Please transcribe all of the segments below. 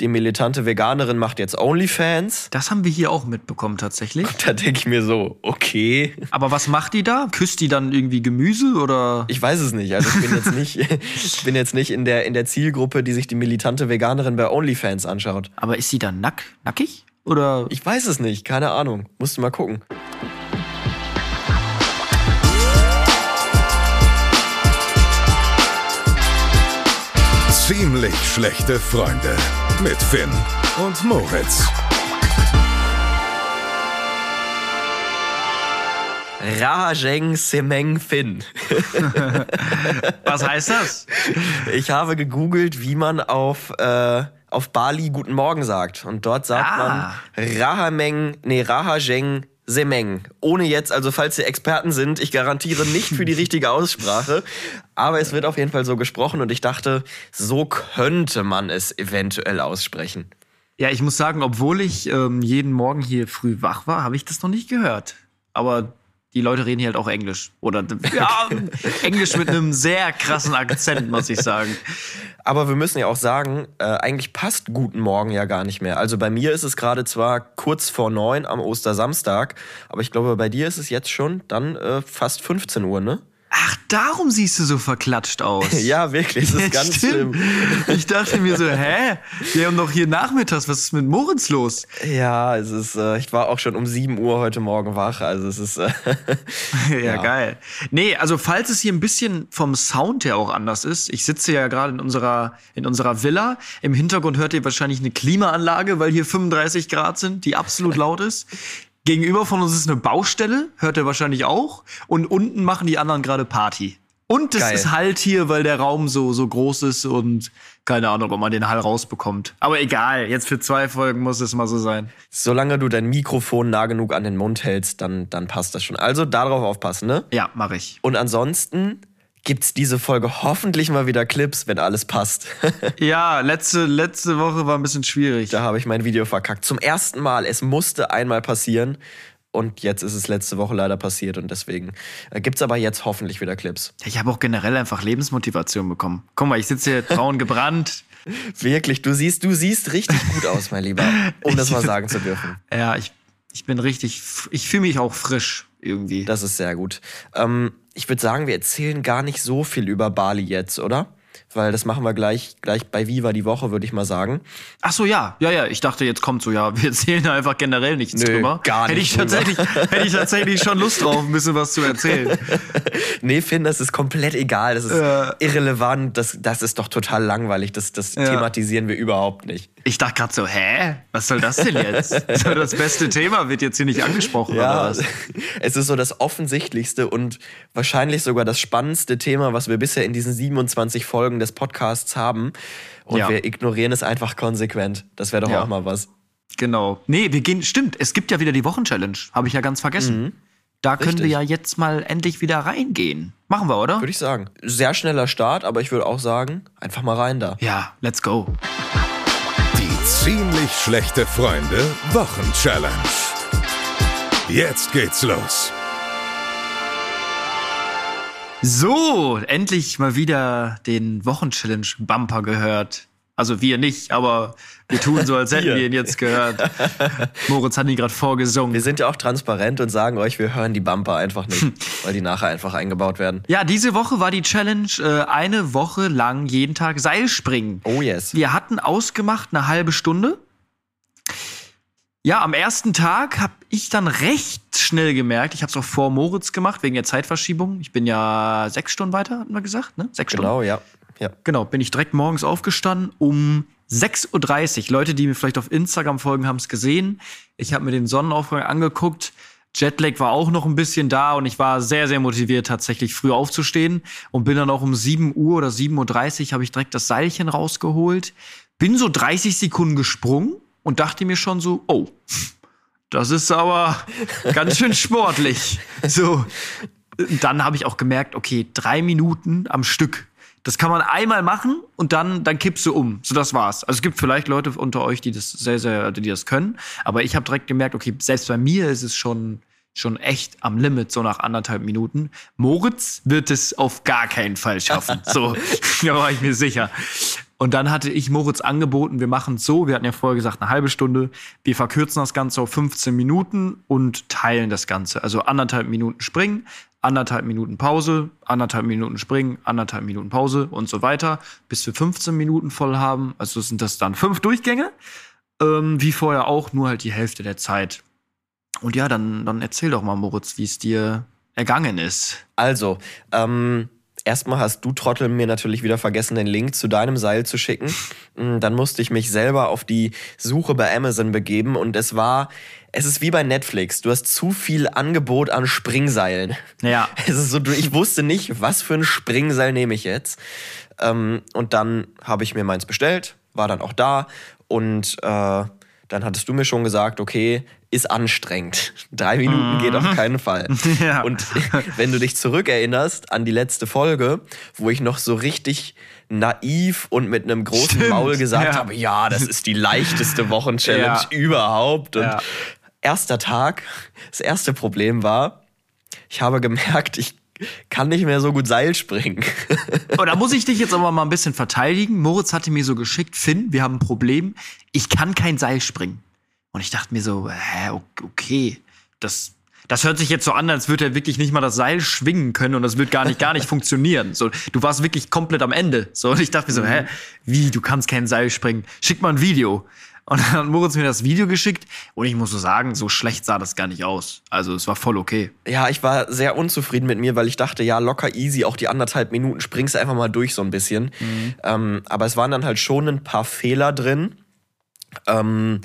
die militante Veganerin macht jetzt OnlyFans. Das haben wir hier auch mitbekommen tatsächlich. Da denke ich mir so, okay. Aber was macht die da? Küsst die dann irgendwie Gemüse oder? Ich weiß es nicht. Also ich bin jetzt nicht, ich bin jetzt nicht in der, in der Zielgruppe, die sich die militante Veganerin bei OnlyFans anschaut. Aber ist sie dann nack, nackig? Oder? Ich weiß es nicht, keine Ahnung. Musst du mal gucken. Ziemlich schlechte Freunde mit Finn und Moritz. Rajeng Semeng Fin. Was heißt das? Ich habe gegoogelt, wie man auf, äh, auf Bali Guten Morgen sagt. Und dort sagt Ah. man Rahameng, nee, Rahajeng Semeng. Ohne jetzt, also falls ihr Experten sind, ich garantiere nicht für die richtige Aussprache. Aber es wird auf jeden Fall so gesprochen und ich dachte, so könnte man es eventuell aussprechen. Ja, ich muss sagen, obwohl ich ähm, jeden Morgen hier früh wach war, habe ich das noch nicht gehört. Aber die Leute reden hier halt auch Englisch. Oder ja, Englisch mit einem sehr krassen Akzent, muss ich sagen. Aber wir müssen ja auch sagen, äh, eigentlich passt Guten Morgen ja gar nicht mehr. Also bei mir ist es gerade zwar kurz vor neun am Ostersamstag, aber ich glaube, bei dir ist es jetzt schon dann äh, fast 15 Uhr, ne? Ach, darum siehst du so verklatscht aus. Ja, wirklich, das ist ganz Stimmt. schlimm. Ich dachte mir so, hä? Wir haben doch hier nachmittags, was ist mit Moritz los? Ja, es ist, äh, ich war auch schon um 7 Uhr heute Morgen wach, also es ist, äh, Ja, Ja. geil. Nee, also falls es hier ein bisschen vom Sound her auch anders ist, ich sitze ja gerade in unserer, in unserer Villa. Im Hintergrund hört ihr wahrscheinlich eine Klimaanlage, weil hier 35 Grad sind, die absolut laut ist. Gegenüber von uns ist eine Baustelle, hört ihr wahrscheinlich auch. Und unten machen die anderen gerade Party. Und es Geil. ist Halt hier, weil der Raum so, so groß ist und keine Ahnung, ob man den Hall rausbekommt. Aber egal, jetzt für zwei Folgen muss es mal so sein. solange du dein Mikrofon nah genug an den Mund hältst, dann, dann passt das schon. Also darauf aufpassen, ne? Ja, mache ich. Und ansonsten gibt's diese Folge hoffentlich mal wieder Clips, wenn alles passt. Ja, letzte, letzte Woche war ein bisschen schwierig. Da habe ich mein Video verkackt. Zum ersten Mal. Es musste einmal passieren. Und jetzt ist es letzte Woche leider passiert. Und deswegen äh, gibt's aber jetzt hoffentlich wieder Clips. Ich habe auch generell einfach Lebensmotivation bekommen. Guck mal, ich sitze hier braun gebrannt. Wirklich, du siehst, du siehst richtig gut aus, mein Lieber. Um das mal sagen zu dürfen. Ja, ich, ich bin richtig, ich fühle mich auch frisch irgendwie. Das ist sehr gut. Ähm, ich würde sagen, wir erzählen gar nicht so viel über Bali jetzt, oder? Weil das machen wir gleich, gleich bei Viva die Woche, würde ich mal sagen. Ach so, ja, ja, ja. Ich dachte, jetzt kommt so, ja, wir erzählen einfach generell nichts Nö, drüber. gar hätte nicht ich tatsächlich, hätte ich tatsächlich schon Lust drauf, ein bisschen was zu erzählen. Nee, Finn, das ist komplett egal. Das ist Ja. irrelevant. Das, das ist doch total langweilig. Das, das Ja. thematisieren wir überhaupt nicht. Ich dachte gerade so, hä? Was soll das denn jetzt? So, das beste Thema wird jetzt hier nicht angesprochen oder Ja, was? es ist so das offensichtlichste und wahrscheinlich sogar das spannendste Thema, was wir bisher in diesen 27 Folgen des Podcasts haben. Und Ja. wir ignorieren es einfach konsequent. Das wäre doch Ja. auch mal was. Genau. Nee, wir gehen, stimmt, es gibt ja wieder die Wochenchallenge. Habe ich ja ganz vergessen. Da können wir ja jetzt mal endlich wieder reingehen. Machen wir, oder? Würde ich sagen. Sehr schneller Start, aber ich würde auch sagen, einfach mal rein da. Ja, let's go. Ziemlich schlechte Freunde Wochenchallenge. Jetzt geht's los. So, endlich mal wieder den Wochenchallenge-Bumper gehört. Also wir nicht, aber wir tun so, als hätten Wir. ihn jetzt gehört. Moritz hat ihn gerade vorgesungen. Wir sind ja auch transparent und sagen euch, wir hören die Bumper einfach nicht, weil die nachher einfach eingebaut werden. Ja, diese Woche war die Challenge äh, eine Woche lang jeden Tag Seilspringen. Oh yes. Wir hatten ausgemacht eine halbe Stunde. Ja, am ersten Tag habe ich dann recht schnell gemerkt, ich habe es auch vor Moritz gemacht, wegen der Zeitverschiebung. Ich bin ja sechs Stunden weiter, hatten wir gesagt, ne? Sechs Stunden. Genau, ja. Ja. Genau, bin ich direkt morgens aufgestanden um 6.30 Uhr. Leute, die mir vielleicht auf Instagram folgen, haben es gesehen. Ich habe mir den Sonnenaufgang angeguckt. Jetlag war auch noch ein bisschen da und ich war sehr, sehr motiviert, tatsächlich früh aufzustehen und bin dann auch um 7 Uhr oder 7.30 Uhr habe ich direkt das Seilchen rausgeholt. Bin so 30 Sekunden gesprungen und dachte mir schon so, oh, das ist aber ganz schön sportlich. So, dann habe ich auch gemerkt, okay, drei Minuten am Stück. Das kann man einmal machen und dann, dann kippst du um. So, das war's. Also es gibt vielleicht Leute unter euch, die das sehr, sehr, die das können. Aber ich habe direkt gemerkt, okay, selbst bei mir ist es schon, schon echt am Limit, so nach anderthalb Minuten. Moritz wird es auf gar keinen Fall schaffen. So, da war ich mir sicher. Und dann hatte ich Moritz angeboten, wir machen es so, wir hatten ja vorher gesagt, eine halbe Stunde, wir verkürzen das Ganze auf 15 Minuten und teilen das Ganze. Also anderthalb Minuten springen, anderthalb Minuten Pause, anderthalb Minuten springen, anderthalb Minuten Pause und so weiter, bis wir 15 Minuten voll haben. Also sind das dann fünf Durchgänge, ähm, wie vorher auch, nur halt die Hälfte der Zeit. Und ja, dann, dann erzähl doch mal, Moritz, wie es dir ergangen ist. Also, ähm, erstmal hast du Trottel mir natürlich wieder vergessen, den Link zu deinem Seil zu schicken. Mm, Dann musste ich mich selber auf die Suche bei Amazon begeben und es war, es ist wie bei Netflix. Du hast zu viel Angebot an Springseilen. Ja. Es ist so, ich wusste nicht, was für ein Springseil nehme ich jetzt. Ähm, und dann habe ich mir meins bestellt, war dann auch da und äh, dann hattest du mir schon gesagt, okay, ist anstrengend. Drei Minuten geht auf keinen Fall. Ja. Und wenn du dich zurückerinnerst an die letzte Folge, wo ich noch so richtig naiv und mit einem großen Stimmt, Maul gesagt ja. habe, ja, das ist die leichteste Wochenchallenge Ja. überhaupt. Und erster Tag, das erste Problem war, ich habe gemerkt, ich kann nicht mehr so gut Seil springen. Oh, da muss ich dich jetzt aber mal ein bisschen verteidigen. Moritz hatte mir so geschickt, Finn, wir haben ein Problem. Ich kann kein Seil springen. Und ich dachte mir so, hä, okay, das, das hört sich jetzt so an, als würde er wirklich nicht mal das Seil schwingen können und das wird gar nicht, gar nicht funktionieren. So, du warst wirklich komplett am Ende. So, und ich dachte mir so, hä, wie, du kannst kein Seil springen? Schick mal ein Video. Und dann hat Moritz mir das Video geschickt und ich muss so sagen, so schlecht sah das gar nicht aus. Also es war voll okay. Ja, ich war sehr unzufrieden mit mir, weil ich dachte, ja, locker easy, auch die anderthalb Minuten springst du einfach mal durch so ein bisschen. Ähm, aber es waren dann halt schon ein paar Fehler drin. Ähm,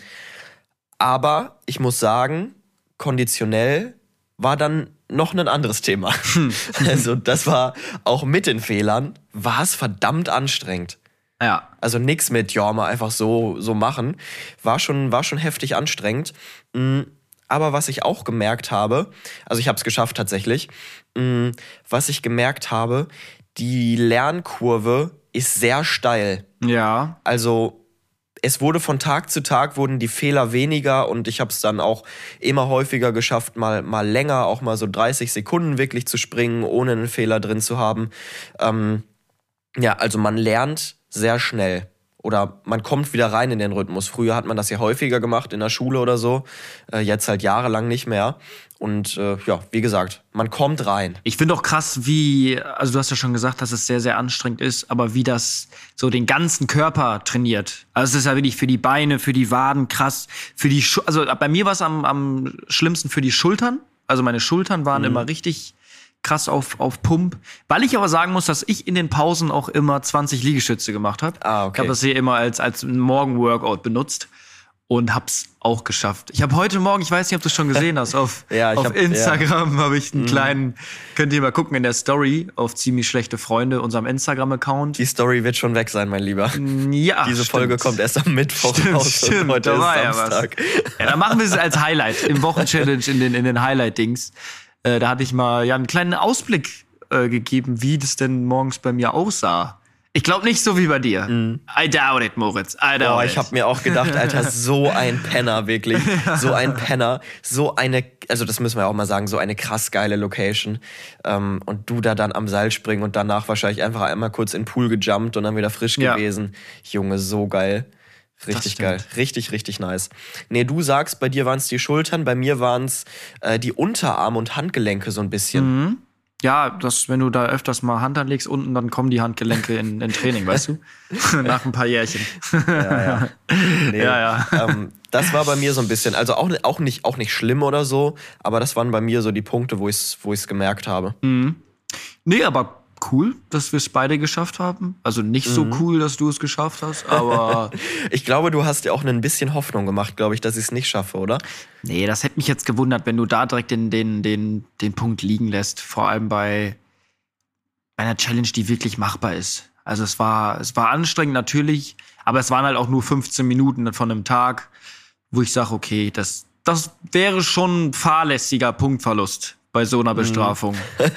aber ich muss sagen, konditionell war dann noch ein anderes Thema. also das war auch mit den Fehlern, war es verdammt anstrengend. Ja. Also nix mit, ja, mal einfach so, so machen. War schon, war schon heftig anstrengend. Mm, Aber was ich auch gemerkt habe, also ich habe es geschafft tatsächlich, mm, was ich gemerkt habe, die Lernkurve ist sehr steil. Ja. Also es wurde von Tag zu Tag wurden die Fehler weniger und ich habe es dann auch immer häufiger geschafft, mal, mal länger, auch mal so 30 Sekunden wirklich zu springen, ohne einen Fehler drin zu haben. Ähm, ja, also man lernt sehr schnell. Oder man kommt wieder rein in den Rhythmus. Früher hat man das ja häufiger gemacht in der Schule oder so. Äh, jetzt halt jahrelang nicht mehr. Und äh, ja, wie gesagt, man kommt rein. Ich finde auch krass, wie, also du hast ja schon gesagt, dass es sehr, sehr anstrengend ist, aber wie das so den ganzen Körper trainiert. Also es ist ja wirklich für die Beine, für die Waden krass, für die, Schu also bei mir war es am, am schlimmsten für die Schultern. Also meine Schultern waren immer richtig krass auf, auf Pump. Weil ich aber sagen muss, dass ich in den Pausen auch immer 20 Liegestütze gemacht habe. Ah, okay. Ich habe das hier immer als, als Morgen-Workout benutzt und hab's auch geschafft. Ich habe heute Morgen, ich weiß nicht, ob du es schon gesehen hast, auf, Ja, auf hab- Instagram habe ich einen kleinen, könnt ihr mal gucken in der Story auf ziemlich schlechte Freunde, unserem Instagram-Account. Die Story wird schon weg sein, mein Lieber. Ja, Diese stimmt. Folge kommt erst am Mittwoch Stimmt, raus. stimmt, heute da ist war ja was. Samstag. Ja, dann machen wir es als Highlight im Wochenchallenge in den, in den Highlight-Dings. Äh, da hatte ich mal ja einen kleinen Ausblick äh, gegeben, wie das denn morgens bei mir aussah. Ich glaube nicht so wie bei dir. I doubt it, Moritz. I doubt Boah, ich habe mir auch gedacht, Alter, so ein Penner, wirklich. So ein Penner. So eine, also das müssen wir auch mal sagen, so eine krass geile Location. Ähm, und du da dann am Seil springen und danach wahrscheinlich einfach einmal kurz in den Pool gejumpt und dann wieder frisch Ja. gewesen. Junge, so geil. Richtig geil. Richtig, richtig nice. Nee, du sagst, bei dir waren es die Schultern, bei mir waren es äh, die Unterarm- und Handgelenke so ein bisschen. Ja, das, wenn du da öfters mal Hand anlegst unten, dann kommen die Handgelenke in, in Training, weißt du? Nach ein paar Jährchen. Ja, ja. Nee, Ja, ja. Ähm, das war bei mir so ein bisschen, also auch, auch, nicht, auch nicht schlimm oder so, aber das waren bei mir so die Punkte, wo ich es wo ich's gemerkt habe. Nee, aber cool, dass wir es beide geschafft haben. Also nicht so Mhm. cool, dass du es geschafft hast, aber Ich glaube, du hast dir auch ein bisschen Hoffnung gemacht, glaube ich, dass ich es nicht schaffe, oder? nee, das hätte mich jetzt gewundert, wenn du da direkt den, den, den, den Punkt liegen lässt. Vor allem bei, einer Challenge, die wirklich machbar ist. Also es war, es war anstrengend natürlich, aber es waren halt auch nur 15 Minuten von einem Tag, wo ich sage, okay, das, das wäre schon ein fahrlässiger Punktverlust bei so einer Bestrafung.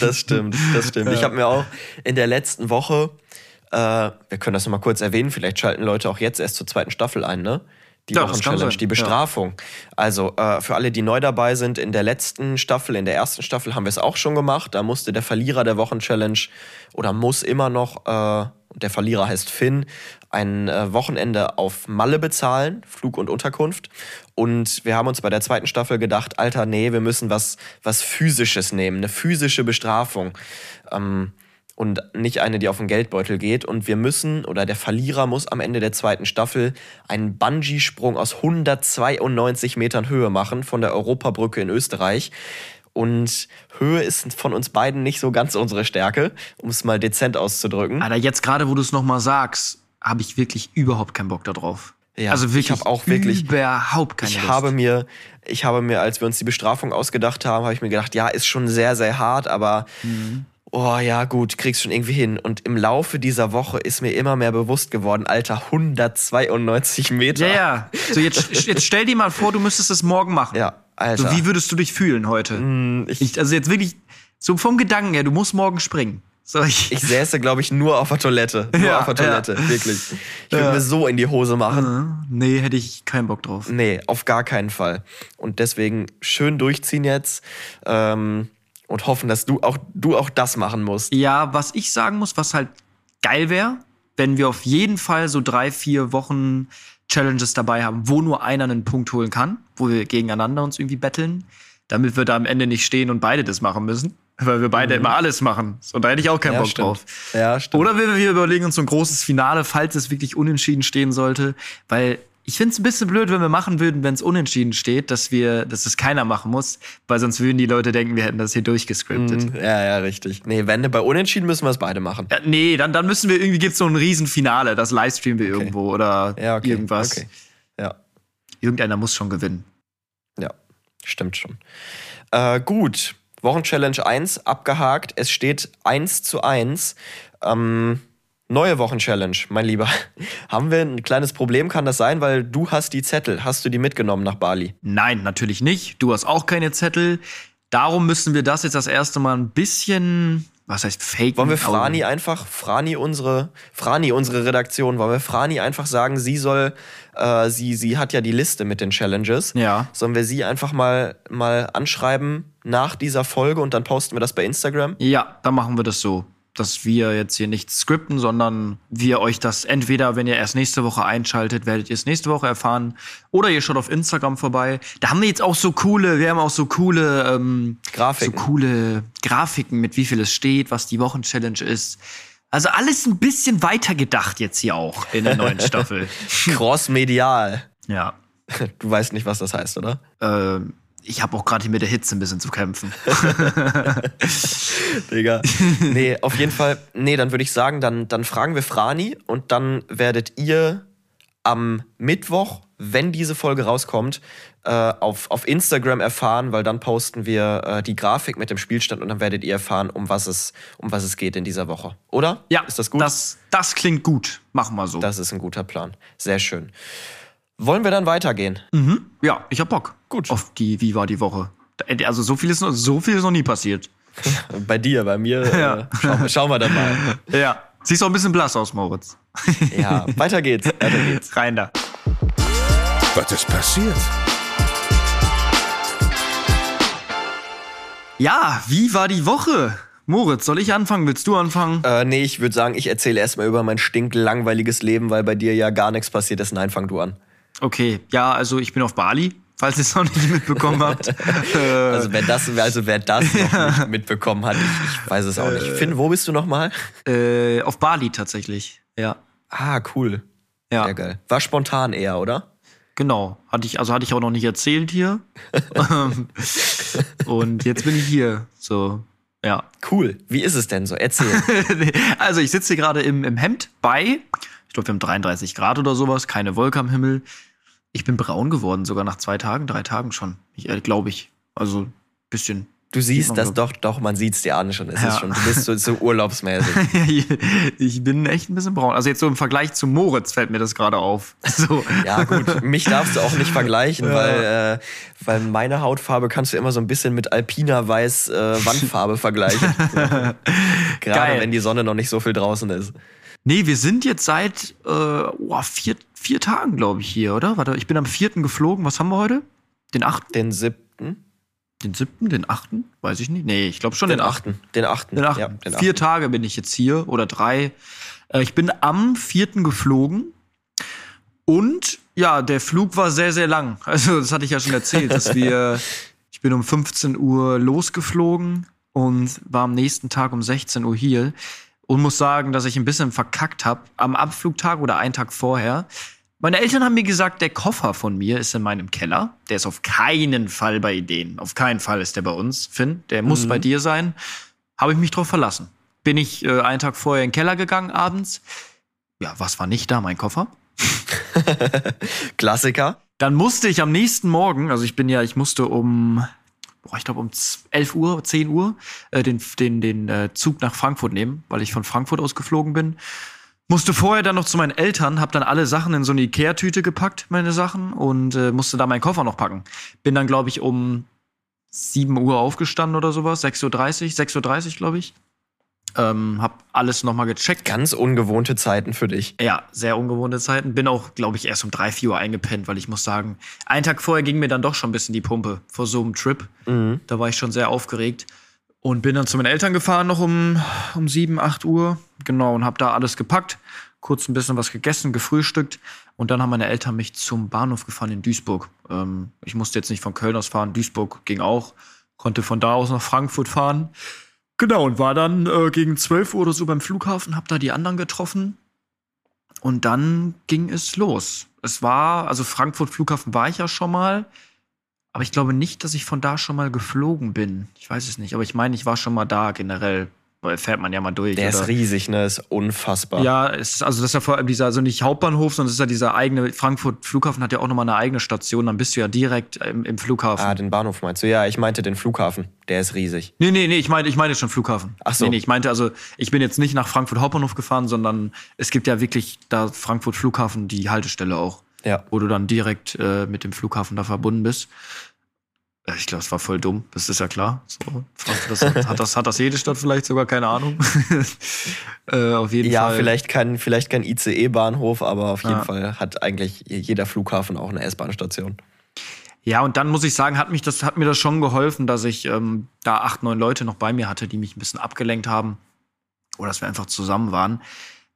Das stimmt, das stimmt. Ich habe mir auch in der letzten Woche, äh, wir können das nochmal kurz erwähnen, vielleicht schalten Leute auch jetzt erst zur zweiten Staffel ein, ne? Die Ja, Wochenchallenge, die Bestrafung. Also äh, für alle, die neu dabei sind, in der letzten Staffel, in der ersten Staffel haben wir es auch schon gemacht. Da musste der Verlierer der Wochenchallenge oder muss immer noch, äh, der Verlierer heißt Finn, ein äh, Wochenende auf Malle bezahlen, Flug und Unterkunft. Und wir haben uns bei der zweiten Staffel gedacht, Alter, nee, wir müssen was, was Physisches nehmen, eine physische Bestrafung. Ähm, und nicht eine, die auf den Geldbeutel geht. Und wir müssen, oder der Verlierer muss am Ende der zweiten Staffel einen Bungee-Sprung aus 192 Metern Höhe machen von der Europabrücke in Österreich. Und Höhe ist von uns beiden nicht so ganz unsere Stärke, um es mal dezent auszudrücken. Alter, jetzt gerade, wo du es nochmal sagst, habe ich wirklich überhaupt keinen Bock darauf. Ja, also wirklich ich habe auch wirklich überhaupt keine ich Lust. habe mir ich habe mir als wir uns die Bestrafung ausgedacht haben habe ich mir gedacht ja ist schon sehr sehr hart aber Mhm. oh ja gut kriegst schon irgendwie hin und im Laufe dieser Woche ist mir immer mehr bewusst geworden Alter 192 Meter ja, ja. So, jetzt, jetzt stell dir mal vor, du müsstest es morgen machen. ja Alter So, wie würdest du dich fühlen heute? Hm, ich, Ich, also jetzt wirklich, so vom Gedanken her, du musst morgen springen. So, ich, ich säße glaube ich nur auf der Toilette nur Ja, auf der Toilette wirklich ich würde Ja. mir so in die Hose machen nee, hätte ich keinen Bock drauf. Nee, auf gar keinen Fall. Und deswegen schön durchziehen jetzt ähm, und hoffen, dass du auch, du auch das machen musst. Ja, was ich sagen muss, was halt geil wäre, wenn wir auf jeden Fall so drei, vier Wochen Challenges dabei haben, wo nur einer einen Punkt holen kann, wo wir gegeneinander uns irgendwie betteln, damit wir da am Ende nicht stehen und beide das machen müssen, weil wir beide immer alles machen. Und da hätte ich auch keinen Mhm. Ja, Bock stimmt. drauf. Ja, stimmt. Oder wir, wir überlegen uns so ein großes Finale, falls es wirklich unentschieden stehen sollte, weil ich finde es ein bisschen blöd, wenn wir machen würden, wenn es unentschieden steht, dass wir, dass es keiner machen muss, weil sonst würden die Leute denken, wir hätten das hier durchgescriptet. Mhm, Ja, ja, richtig. Nee, wenn bei Unentschieden müssen wir es beide machen. Ja, nee, dann, dann müssen wir irgendwie, gibt's so ein Riesenfinale, das livestreamen wir irgendwo oder Ja, okay. irgendwas. Okay. Ja, Irgendeiner muss schon gewinnen. ja, stimmt schon. Äh, gut, Wochenchallenge 1 abgehakt. Es steht 1 zu 1. Ähm, neue Wochenchallenge, mein Lieber. Haben wir ein kleines Problem, kann das sein? Weil du hast die Zettel. Hast du die mitgenommen nach Bali? Nein, natürlich nicht. Du hast auch keine Zettel. Darum müssen wir das jetzt das erste Mal ein bisschen, was heißt fake? Wollen wir Frani einfach, Frani unsere, Frani unsere Redaktion, wollen wir Frani einfach sagen, sie soll, äh, sie, sie hat ja die Liste mit den Challenges. Ja. Sollen wir sie einfach mal, mal anschreiben nach dieser Folge und dann posten wir das bei Instagram? Ja, dann machen wir das so. Dass wir jetzt hier nicht skripten, sondern wir euch das entweder, wenn ihr erst nächste Woche einschaltet, werdet ihr es nächste Woche erfahren. Oder ihr schaut auf Instagram vorbei. Da haben wir jetzt auch so coole, wir haben auch so coole ähm, Grafiken. So coole Grafiken, mit wie viel es steht, was die Wochenchallenge ist. Also alles ein bisschen weiter gedacht jetzt hier auch in der neuen Staffel. Cross-medial. Ja. Du weißt nicht, was das heißt, oder? Ähm, ich habe auch gerade hier mit der Hitze ein bisschen zu kämpfen. Digga. Nee, auf jeden Fall. Nee, dann würde ich sagen, dann, dann fragen wir Frani und dann werdet ihr am Mittwoch, wenn diese Folge rauskommt, äh, auf, auf Instagram erfahren, weil dann posten wir äh, die Grafik mit dem Spielstand und dann werdet ihr erfahren, um was es, um was es geht in dieser Woche. Oder? Ja, Ist das gut? Das, das klingt gut. Machen wir so. das ist ein guter Plan. Sehr schön. Wollen wir dann weitergehen? Mhm. Ja, ich hab Bock. Gut. Auf die, wie war die Woche? Also so viel ist noch, so viel ist noch nie passiert. Bei dir, bei mir. Ja. Äh, schauen, schauen wir dann mal. Ja. Siehst auch ein bisschen blass aus, Moritz. Ja, weiter geht's. Weiter geht's. Rein da. Was ist passiert? Ja, wie war die Woche? Moritz, soll ich anfangen? Willst du anfangen? Äh, nee, ich würde sagen, ich erzähle erstmal über mein stinklangweiliges Leben, weil bei dir ja gar nichts passiert ist. Nein, fang du an. Okay, ja, also ich bin auf Bali, falls ihr es noch nicht mitbekommen habt. äh, Also wer das, also wer das noch nicht mitbekommen hat, ich, ich weiß es auch nicht. Finn, wo bist du nochmal? äh, auf Bali tatsächlich. Ja. Ah, cool. Ja, Sehr geil. War spontan eher, oder? genau. Hatte ich, also hatte ich auch noch nicht erzählt hier. Ähm, Und jetzt bin ich hier. So, ja. Cool. Wie ist es denn so? Erzähl. also ich sitze hier gerade im, im Hemd bei, ich glaube, wir haben 33 Grad oder sowas, keine Wolke am Himmel. Ich bin braun geworden, sogar nach zwei Tagen, drei Tagen schon. Ich, äh, glaube ich. Also bisschen. Du siehst das doch, doch, man sieht's dir an schon. Es Ja. ist schon, du bist so, so urlaubsmäßig. ich bin echt ein bisschen braun. Also jetzt so im Vergleich zu Moritz fällt mir das gerade auf. So. Ja, gut, mich darfst du auch nicht vergleichen, weil, äh, weil meine Hautfarbe kannst du immer so ein bisschen mit alpiner Weiß äh, Wandfarbe vergleichen. Gerade Geil. wenn die Sonne noch nicht so viel draußen ist. Nee, wir sind jetzt seit äh, oh, vier, vier Tagen, glaube ich, hier, oder? Warte, ich bin am vierten geflogen. Was haben wir heute? Den achten? Den siebten? Den siebten? Den achten? Weiß ich nicht. Nee, ich glaube schon den, Den achten. Den achten. Den achten. Ja, den Vier achten. Tage bin ich jetzt hier oder drei. Äh, ich bin am vierten geflogen und ja, der Flug war sehr, sehr lang. Also, das hatte ich ja schon erzählt, dass wir, ich bin um 15 Uhr losgeflogen und war am nächsten Tag um 16 Uhr hier und muss sagen, dass ich ein bisschen verkackt habe am Abflugtag oder einen Tag vorher. Meine Eltern haben mir gesagt, der Koffer von mir ist in meinem Keller. Der ist auf keinen Fall bei denen. Auf keinen Fall ist der bei uns, Finn. Der muss Mhm. bei dir sein. Habe ich mich drauf verlassen. Bin ich äh, einen Tag vorher in den Keller gegangen abends. Ja, was war nicht da? Mein Koffer. Klassiker. Dann musste ich am nächsten Morgen, also ich bin ja, ich musste um, boah, ich glaube um 11 Uhr, 10 Uhr, äh, den, den, den äh, Zug nach Frankfurt nehmen, weil ich von Frankfurt aus geflogen bin. Musste vorher dann noch zu meinen Eltern, hab dann alle Sachen in so eine Ikea-Tüte gepackt, meine Sachen, und äh, musste da meinen Koffer noch packen. Bin dann, glaube ich, um 7 Uhr aufgestanden oder sowas, 6.30 Uhr, 6.30 Uhr, glaube ich. Ähm, hab alles nochmal gecheckt. Ganz ungewohnte Zeiten für dich. Ja, sehr ungewohnte Zeiten. Bin auch, glaube ich, erst um drei, vier Uhr eingepennt, weil ich muss sagen, einen Tag vorher ging mir dann doch schon ein bisschen die Pumpe vor so einem Trip. Mhm. Da war ich schon sehr aufgeregt. Und bin dann zu meinen Eltern gefahren, noch um, um sieben, acht Uhr. Genau, und hab da alles gepackt. Kurz ein bisschen was gegessen, gefrühstückt. Und dann haben meine Eltern mich zum Bahnhof gefahren in Duisburg. Ähm, ich musste jetzt nicht von Köln aus fahren. Duisburg ging auch. Konnte von da aus nach Frankfurt fahren. Genau, und war dann äh, gegen 12 Uhr oder so beim Flughafen, hab da die anderen getroffen. Und dann ging es los. Es war, also Frankfurt Flughafen war ich ja schon mal. Aber ich glaube nicht, dass ich von da schon mal geflogen bin. Ich weiß es nicht. Aber ich meine, ich war schon mal da generell. Weil fährt man ja mal durch. Der oder? ist riesig, ne? Ist unfassbar. Ja, ist, also das ist ja vor allem dieser, also nicht Hauptbahnhof, sondern es ist ja dieser eigene, Frankfurt Flughafen hat ja auch nochmal eine eigene Station, dann bist du ja direkt im, im Flughafen. Ah, den Bahnhof meinst du? Ja, ich meinte den Flughafen. Der ist riesig. Nee, nee, nee, ich meine, ich meine schon Flughafen. Ach so. Nee, nee, ich meinte also, ich bin jetzt nicht nach Frankfurt Hauptbahnhof gefahren, sondern es gibt ja wirklich da Frankfurt Flughafen die Haltestelle auch, Ja. wo du dann direkt äh, mit dem Flughafen da verbunden bist. Äh, Ich glaube, es war voll dumm, das ist ja klar. So, das, hat, das, hat das jede Stadt vielleicht sogar, keine Ahnung. äh, auf jeden Ja, Fall. vielleicht kein, vielleicht kein ICE-Bahnhof, aber auf jeden Ja. Fall hat eigentlich jeder Flughafen auch eine S-Bahn-Station. Ja, und dann muss ich sagen, hat, mich das, hat mir das schon geholfen, dass ich ähm, da acht, neun Leute noch bei mir hatte, die mich ein bisschen abgelenkt haben. Oder dass wir einfach zusammen waren.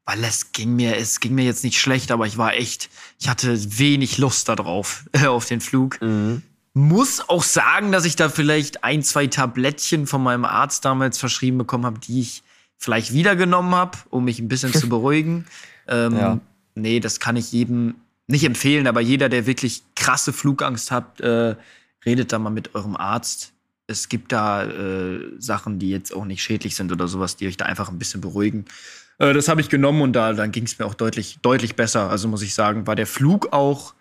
Weil es ging mir, es ging mir jetzt nicht schlecht, aber ich war echt, ich hatte wenig Lust darauf, auf den Flug. Muss auch sagen, dass ich da vielleicht ein, zwei Tablettchen von meinem Arzt damals verschrieben bekommen habe, die ich vielleicht wiedergenommen habe, um mich ein bisschen zu beruhigen. Ähm, Ja. Nee, das kann ich jedem nicht empfehlen, aber jeder, der wirklich krasse Flugangst hat, äh, redet da mal mit eurem Arzt. Es gibt da äh, Sachen, die jetzt auch nicht schädlich sind oder sowas, die euch da einfach ein bisschen beruhigen. Äh, das habe ich genommen und da dann ging es mir auch deutlich, deutlich besser. Also muss ich sagen, war der Flug auch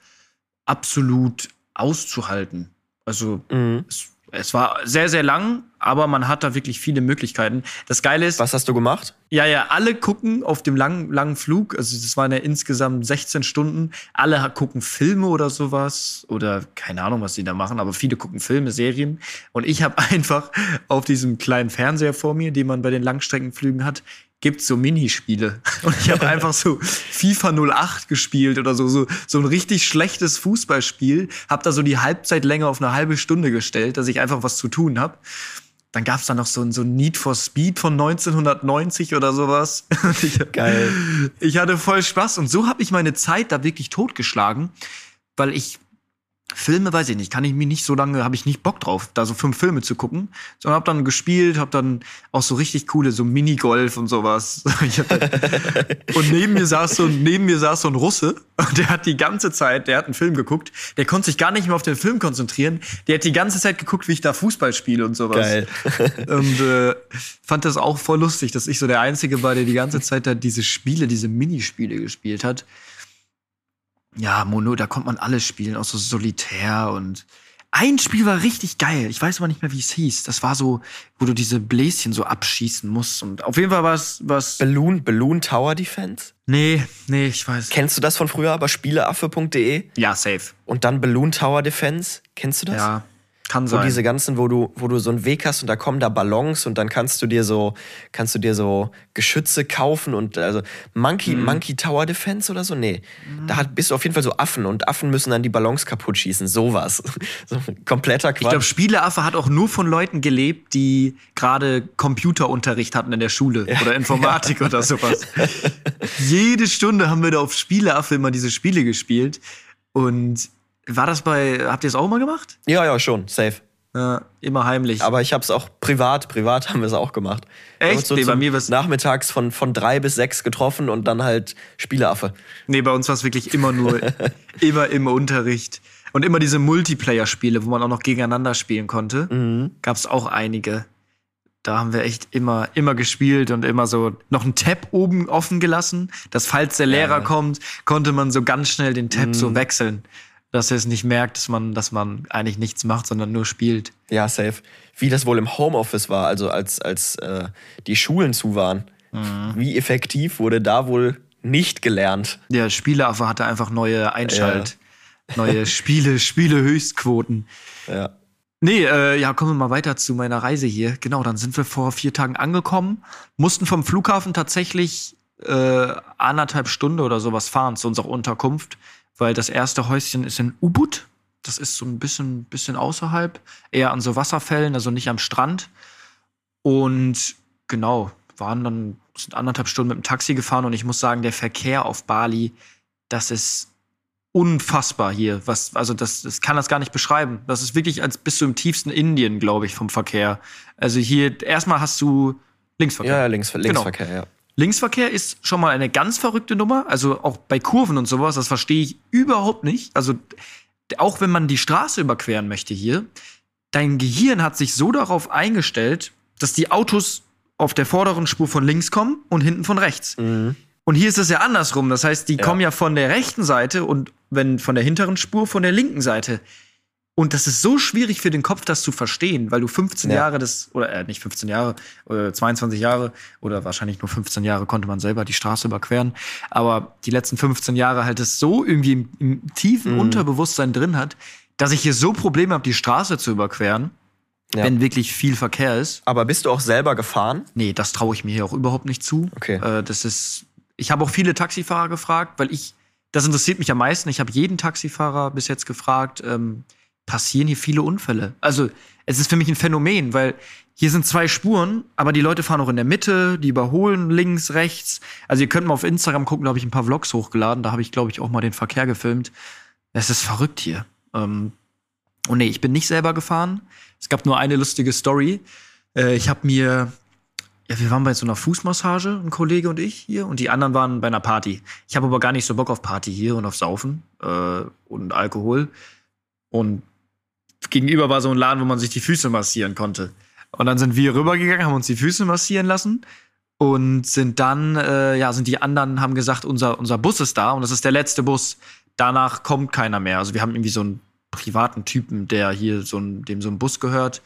absolut auszuhalten. Also Mhm. es, es war sehr, sehr lang, aber man hat da wirklich viele Möglichkeiten. Das Geile ist, Was hast du gemacht? ja, ja, alle gucken auf dem langen, langen Flug. Also, das waren ja insgesamt 16 Stunden. Alle gucken Filme oder sowas. Oder keine Ahnung, was die da machen. Aber viele gucken Filme, Serien. Und ich habe einfach auf diesem kleinen Fernseher vor mir, den man bei den Langstreckenflügen hat, gibt's so Minispiele. Und ich habe einfach so FIFA 08 gespielt oder so, so, so ein richtig schlechtes Fußballspiel. Hab da so die Halbzeitlänge auf eine halbe Stunde gestellt, dass ich einfach was zu tun habe. Dann gab's da noch so ein so ein Need for Speed von 1990 oder sowas. Ich, Geil. Ich hatte voll Spaß und so habe ich meine Zeit da wirklich totgeschlagen, weil ich Filme, weiß ich nicht, kann ich mir nicht so lange, habe ich nicht Bock drauf, da so fünf Filme zu gucken, sondern habe dann gespielt, habe dann auch so richtig coole, so Minigolf und sowas. Und neben mir saß so, neben mir saß so ein Russe und der hat die ganze Zeit, der hat einen Film geguckt, der konnte sich gar nicht mehr auf den Film konzentrieren, der hat die ganze Zeit geguckt, wie ich da Fußball spiele und sowas. Geil. Und äh, fand das auch voll lustig, dass ich so der Einzige war, der die ganze Zeit da diese Spiele, diese Minispiele gespielt hat. Ja, Mono, da konnte man alles spielen, auch so Solitär und ein Spiel war richtig geil. Ich weiß aber nicht mehr, wie es hieß. Das war so, wo du diese Bläschen so abschießen musst. Und auf jeden Fall war es was. Balloon, Balloon Tower Defense? Nee, nee, ich weiß. Kennst du das von früher, aber spieleaffe.de? Ja, safe. Und dann Balloon Tower Defense? Kennst du das? Ja. Kann sein. diese ganzen, wo du, wo du so einen Weg hast und da kommen da Ballons und dann kannst du dir so, kannst du dir so Geschütze kaufen und also Monkey, Mhm. Monkey Tower Defense oder so? Nee. Da hat, bist du auf jeden Fall so Affen und Affen müssen dann die Ballons kaputt schießen. Sowas. So kompletter Quatsch. Ich glaube, Spieleaffe hat auch nur von Leuten gelebt, die gerade Computerunterricht hatten in der Schule oder Informatik oder sowas. Jede Stunde haben wir da auf Spieleaffe immer diese Spiele gespielt. Und war das bei, habt ihr es auch mal gemacht? ja, ja, schon, safe. Ja, immer heimlich. Aber ich habe es auch privat, privat haben wir es auch gemacht. Echt? So Nee, bei mir war's- nachmittags von, von drei bis sechs getroffen und dann halt Spieleaffe. nee, bei uns war es wirklich immer nur, immer im Unterricht. Und immer diese Multiplayer-Spiele, wo man auch noch gegeneinander spielen konnte. Mhm. Gab es auch einige. Da haben wir echt immer, immer gespielt und immer so noch einen Tab oben offen gelassen, dass falls der Lehrer Ja. kommt, konnte man so ganz schnell den Tab Mhm. so wechseln, dass er es nicht merkt, dass man, dass man eigentlich nichts macht, sondern nur spielt. Ja, safe. Wie das wohl im Homeoffice war, also als, als äh, die Schulen zu waren. Mhm. Wie effektiv wurde da wohl nicht gelernt? Der Spieleaffe hatte einfach neue Einschalt, neue Spiele, Spiele-Höchstquoten. Ja. Nee, äh, ja, kommen wir mal weiter zu meiner Reise hier. Genau, dann sind wir vor vier Tagen angekommen, mussten vom Flughafen tatsächlich äh, anderthalb Stunde oder sowas fahren zu unserer Unterkunft, weil das erste Häuschen ist in Ubud. Das ist so ein bisschen, bisschen außerhalb, eher an so Wasserfällen, also nicht am Strand. Und genau, waren dann sind anderthalb Stunden mit dem Taxi gefahren und ich muss sagen, der Verkehr auf Bali, das ist unfassbar hier. Was, also das, das kann das gar nicht beschreiben. Das ist wirklich, als bist du im tiefsten Indien, glaube ich, vom Verkehr. Also hier, erstmal hast du Linksverkehr. Ja, Links, Linksverkehr, ja. Linksverkehr ist schon mal eine ganz verrückte Nummer. Also auch bei Kurven und sowas, das verstehe ich überhaupt nicht. Also auch wenn man die Straße überqueren möchte hier, dein Gehirn hat sich so darauf eingestellt, dass die Autos auf der vorderen Spur von links kommen und hinten von rechts. Mhm. Und hier ist es ja andersrum. Das heißt, die Ja. kommen ja von der rechten Seite und wenn von der hinteren Spur von der linken Seite. Und das ist so schwierig für den Kopf, das zu verstehen, weil du 15 Ja. Jahre das, oder äh, nicht 15 Jahre, oder 22 Jahre, oder wahrscheinlich nur 15 Jahre konnte man selber die Straße überqueren. Aber die letzten 15 Jahre halt es so irgendwie im, im tiefen Mhm. Unterbewusstsein drin hat, dass ich hier so Probleme habe, die Straße zu überqueren, Ja. wenn wirklich viel Verkehr ist. Aber bist du auch selber gefahren? Nee, das traue ich mir hier auch überhaupt nicht zu. Okay. Äh, das ist. Ich habe auch viele Taxifahrer gefragt, weil ich. Das interessiert mich am meisten. Ich habe jeden Taxifahrer bis jetzt gefragt, ähm, passieren hier viele Unfälle? Also, es ist für mich ein Phänomen, weil hier sind zwei Spuren, aber die Leute fahren auch in der Mitte, die überholen links, rechts. Also, ihr könnt mal auf Instagram gucken, da habe ich ein paar Vlogs hochgeladen. Da habe ich, glaube ich, auch mal den Verkehr gefilmt. Es ist verrückt hier. Ähm, und nee, ich bin nicht selber gefahren. Es gab nur eine lustige Story. Äh, ich habe mir ja, wir waren bei so einer Fußmassage, ein Kollege und ich hier, und die anderen waren bei einer Party. Ich habe aber gar nicht so Bock auf Party hier und auf Saufen äh, und Alkohol. Und gegenüber war so ein Laden, wo man sich die Füße massieren konnte. Und dann sind wir rübergegangen, haben uns die Füße massieren lassen und sind dann, äh, ja, sind die anderen, haben gesagt, unser, unser Bus ist da und das ist der letzte Bus. Danach kommt keiner mehr. Also wir haben irgendwie so einen privaten Typen, der hier so ein, dem so ein Bus gehört.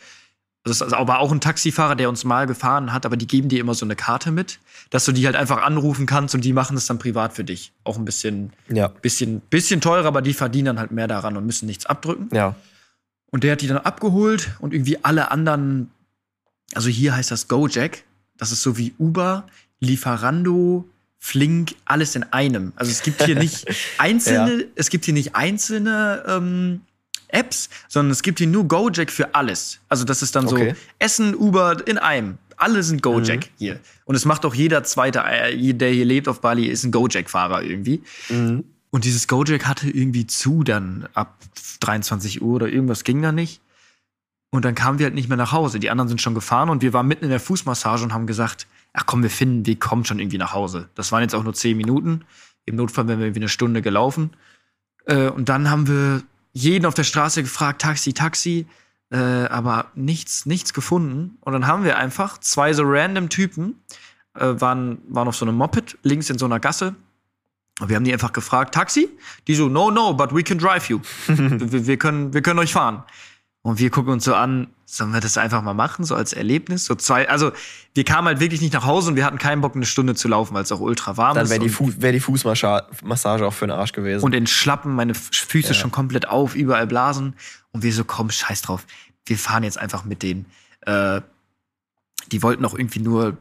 Das ist also aber auch ein Taxifahrer, der uns mal gefahren hat, aber die geben dir immer so eine Karte mit, dass du die halt einfach anrufen kannst und die machen es dann privat für dich. Auch ein bisschen, Ja. bisschen, bisschen teurer, aber die verdienen dann halt mehr daran und müssen nichts abdrücken. Ja. Und der hat die dann abgeholt und irgendwie alle anderen, also hier heißt das Gojek, das ist so wie Uber, Lieferando, Flink, alles in einem. Also es gibt hier nicht einzelne, es gibt hier nicht einzelne ähm, Apps, sondern es gibt hier nur Gojek für alles. Also das ist dann Okay. so Essen, Uber in einem. Alle sind Gojek hier. Und es macht auch jeder zweite, äh, der hier lebt auf Bali, ist ein Gojek-Fahrer irgendwie. Mhm. Und dieses Gojek hatte irgendwie zu dann ab 23 Uhr oder irgendwas ging da nicht. Und dann kamen wir halt nicht mehr nach Hause. Die anderen sind schon gefahren und wir waren mitten in der Fußmassage und haben gesagt, ach komm, wir finden, wir kommen schon irgendwie nach Hause. Das waren jetzt auch nur 10 Minuten. Im Notfall wären wir irgendwie eine Stunde gelaufen. Äh, und dann haben wir jeden auf der Straße gefragt, Taxi, Taxi, äh, aber nichts, nichts gefunden. Und dann haben wir einfach zwei so random Typen, äh, waren, waren auf so einem Moped links in so einer Gasse. Und wir haben die einfach gefragt, Taxi? Die so, no, no, but we can drive you. wir, wir, können, wir können euch fahren. Und wir gucken uns so an, sollen wir das einfach mal machen, so als Erlebnis? So zwei, also wir kamen halt wirklich nicht nach Hause und wir hatten keinen Bock, eine Stunde zu laufen, weil es auch ultra warm Dann ist. wäre die, Fu wär die Fußmassage auch für den Arsch gewesen. und in Schlappen, meine Füße schon komplett auf, überall Blasen. Und wir so, komm, scheiß drauf. wir fahren jetzt einfach mit denen. Äh, die wollten auch irgendwie nur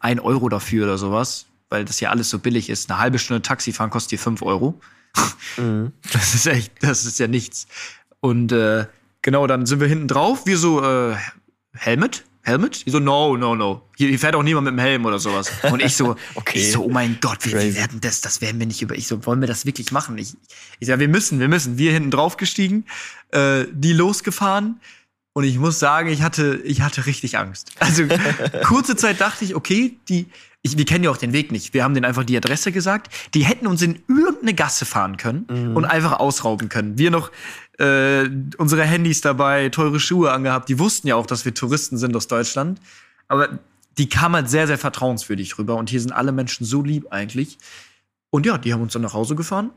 ein Euro dafür oder sowas, weil das ja alles so billig ist. Eine halbe Stunde Taxi fahren kostet hier fünf Euro. Mhm. Das ist echt, das ist ja nichts. Und äh, genau, dann sind wir hinten drauf, wir so, äh, Helmet? Helmet? Die so, no, no, no. Hier, hier fährt auch niemand mit dem Helm oder sowas. Und ich so, Okay. ich so, oh mein Gott, wie Crazy. werden das, das werden wir nicht über. Ich so, wollen wir das wirklich machen? Ich, ich sag, wir müssen, wir müssen. Wir hinten drauf gestiegen, äh, die losgefahren. Und ich muss sagen, ich hatte, ich hatte richtig Angst. Also kurze Zeit dachte ich, okay, die, ich, wir kennen ja auch den Weg nicht. Wir haben denen einfach die Adresse gesagt. Die hätten uns in irgendeine Gasse fahren können und einfach ausrauben können. Wir noch äh, unsere Handys dabei, teure Schuhe angehabt. Die wussten ja auch, dass wir Touristen sind aus Deutschland. Aber die kam halt sehr, sehr vertrauenswürdig rüber. Und hier sind alle Menschen so lieb eigentlich. Und ja, die haben uns dann nach Hause gefahren.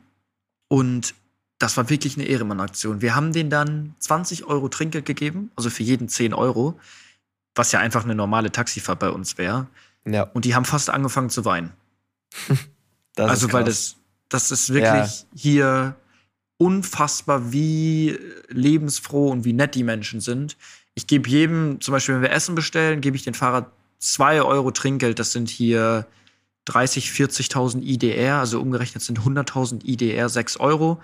Und das war wirklich eine Ehrenmann-Aktion. Wir haben denen dann 20 Euro Trinkgeld gegeben, also für jeden 10 Euro, was ja einfach eine normale Taxifahrt bei uns wäre. Ja, Und die haben fast angefangen zu weinen. also, weil das, das ist wirklich Ja. hier unfassbar, wie lebensfroh und wie nett die Menschen sind. Ich gebe jedem, zum Beispiel, wenn wir Essen bestellen, gebe ich den Fahrer 2 Euro Trinkgeld. Das sind hier 30, 40.000 IDR, also umgerechnet sind 100.000 IDR 6 Euro.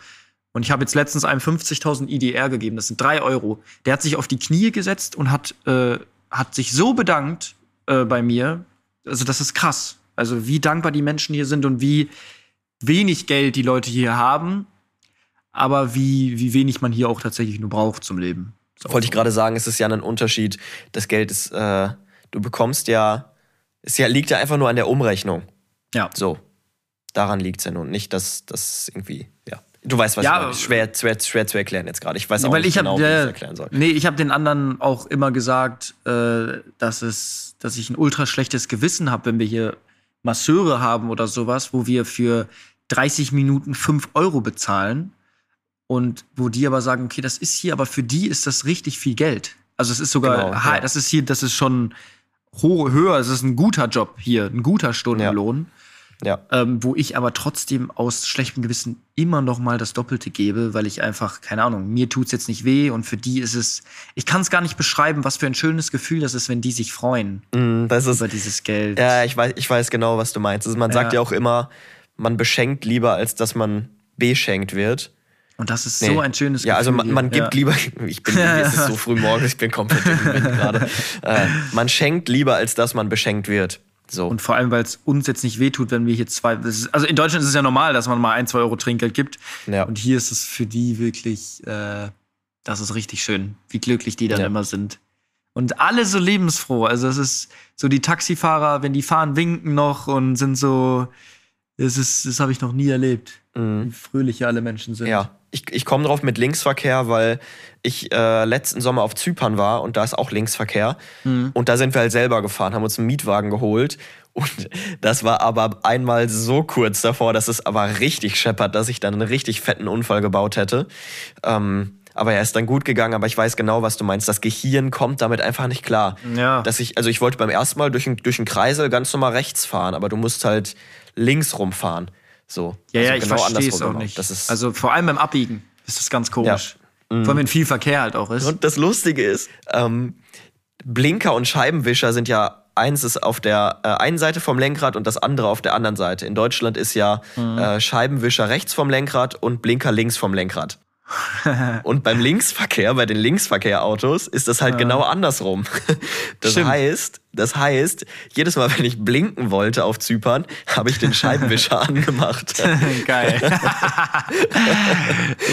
Und ich habe jetzt letztens einem 50.000 IDR gegeben, das sind 3 Euro. Der hat sich auf die Knie gesetzt und hat, äh, hat sich so bedankt äh, bei mir. Also, das ist krass. Also, wie dankbar die Menschen hier sind und wie wenig Geld die Leute hier haben, aber wie, wie wenig man hier auch tatsächlich nur braucht zum Leben. Wollte ich gerade sagen, es ist ja ein Unterschied. Das Geld ist, äh, du bekommst ja, es ja, liegt ja einfach nur an der Umrechnung. Ja. So. Daran liegt es ja nun. Nicht, dass das irgendwie, ja. Du weißt, was Ja, ich meine. Schwer, schwer, schwer zu erklären jetzt gerade. Ich weiß auch weil nicht ich hab, genau, wie ich ja, es erklären soll. Nee, ich habe den anderen auch immer gesagt, äh, dass es, dass ich ein ultra schlechtes Gewissen habe, wenn wir hier Masseure haben oder sowas, wo wir für 30 Minuten 5 Euro bezahlen und wo die aber sagen, okay, das ist hier, aber für die ist das richtig viel Geld. Also es ist sogar, Genau, ja. das ist hier, das ist schon ho höher, es ist ein guter Job hier, ein guter Stundenlohn. Ja. Ähm, wo ich aber trotzdem aus schlechtem Gewissen immer noch mal das Doppelte gebe, weil ich einfach, keine Ahnung, mir tut's jetzt nicht weh und für die ist es, ich kann es gar nicht beschreiben, was für ein schönes Gefühl das ist, wenn die sich freuen Mm, Das ist, über dieses Geld. ja, ich weiß, ich weiß genau, was du meinst. Also man sagt Ja. ja auch immer, man beschenkt lieber, als dass man beschenkt wird. Und das ist Nee. so ein schönes Ja, also Gefühl. man, man gibt lieber, ich bin, es ist so früh morgens, ich bin komplett im Wind gerade. Äh, man schenkt lieber, als dass man beschenkt wird. So. Und vor allem, weil es uns jetzt nicht wehtut, wenn wir hier zwei. Ist, also in Deutschland ist es ja normal, dass man mal ein, zwei Euro Trinkgeld gibt. Ja. Und hier ist es für die wirklich, äh, das ist richtig schön, wie glücklich die dann Ja. immer sind. Und alle so lebensfroh. Also es ist so die Taxifahrer, wenn die fahren, winken noch und sind so. Das ist, das habe ich noch nie erlebt. Wie fröhlich alle Menschen sind. Mhm. Ja, ich, ich komme drauf mit Linksverkehr, weil ich äh, letzten Sommer auf Zypern war und da ist auch Linksverkehr. Und da sind wir halt selber gefahren, haben uns einen Mietwagen geholt. Und das war aber einmal so kurz davor, dass es aber richtig scheppert, dass ich dann einen richtig fetten Unfall gebaut hätte. Ähm, aber er ist dann gut gegangen, aber ich weiß genau, was du meinst. Das Gehirn kommt damit einfach nicht klar. Ja. Dass ich, also ich wollte beim ersten Mal durch, einen- durch einen Kreisel ganz normal rechts fahren, aber du musst halt links rumfahren. So. Ja, Also ja, ich genau verstehe es auch immer. nicht. Das ist, also vor allem beim Abbiegen ist das ganz komisch. Vor allem, wenn viel Verkehr halt auch ist. Und das Lustige ist, ähm, Blinker und Scheibenwischer sind ja eins ist auf der äh, einen Seite vom Lenkrad und das andere auf der anderen Seite. In Deutschland ist ja äh, Scheibenwischer rechts vom Lenkrad und Blinker links vom Lenkrad. und beim Linksverkehr, bei den Linksverkehrautos, ist das halt genau andersrum. Das Stimmt. heißt, das heißt, jedes Mal, wenn ich blinken wollte auf Zypern, habe ich den Scheibenwischer angemacht. Geil.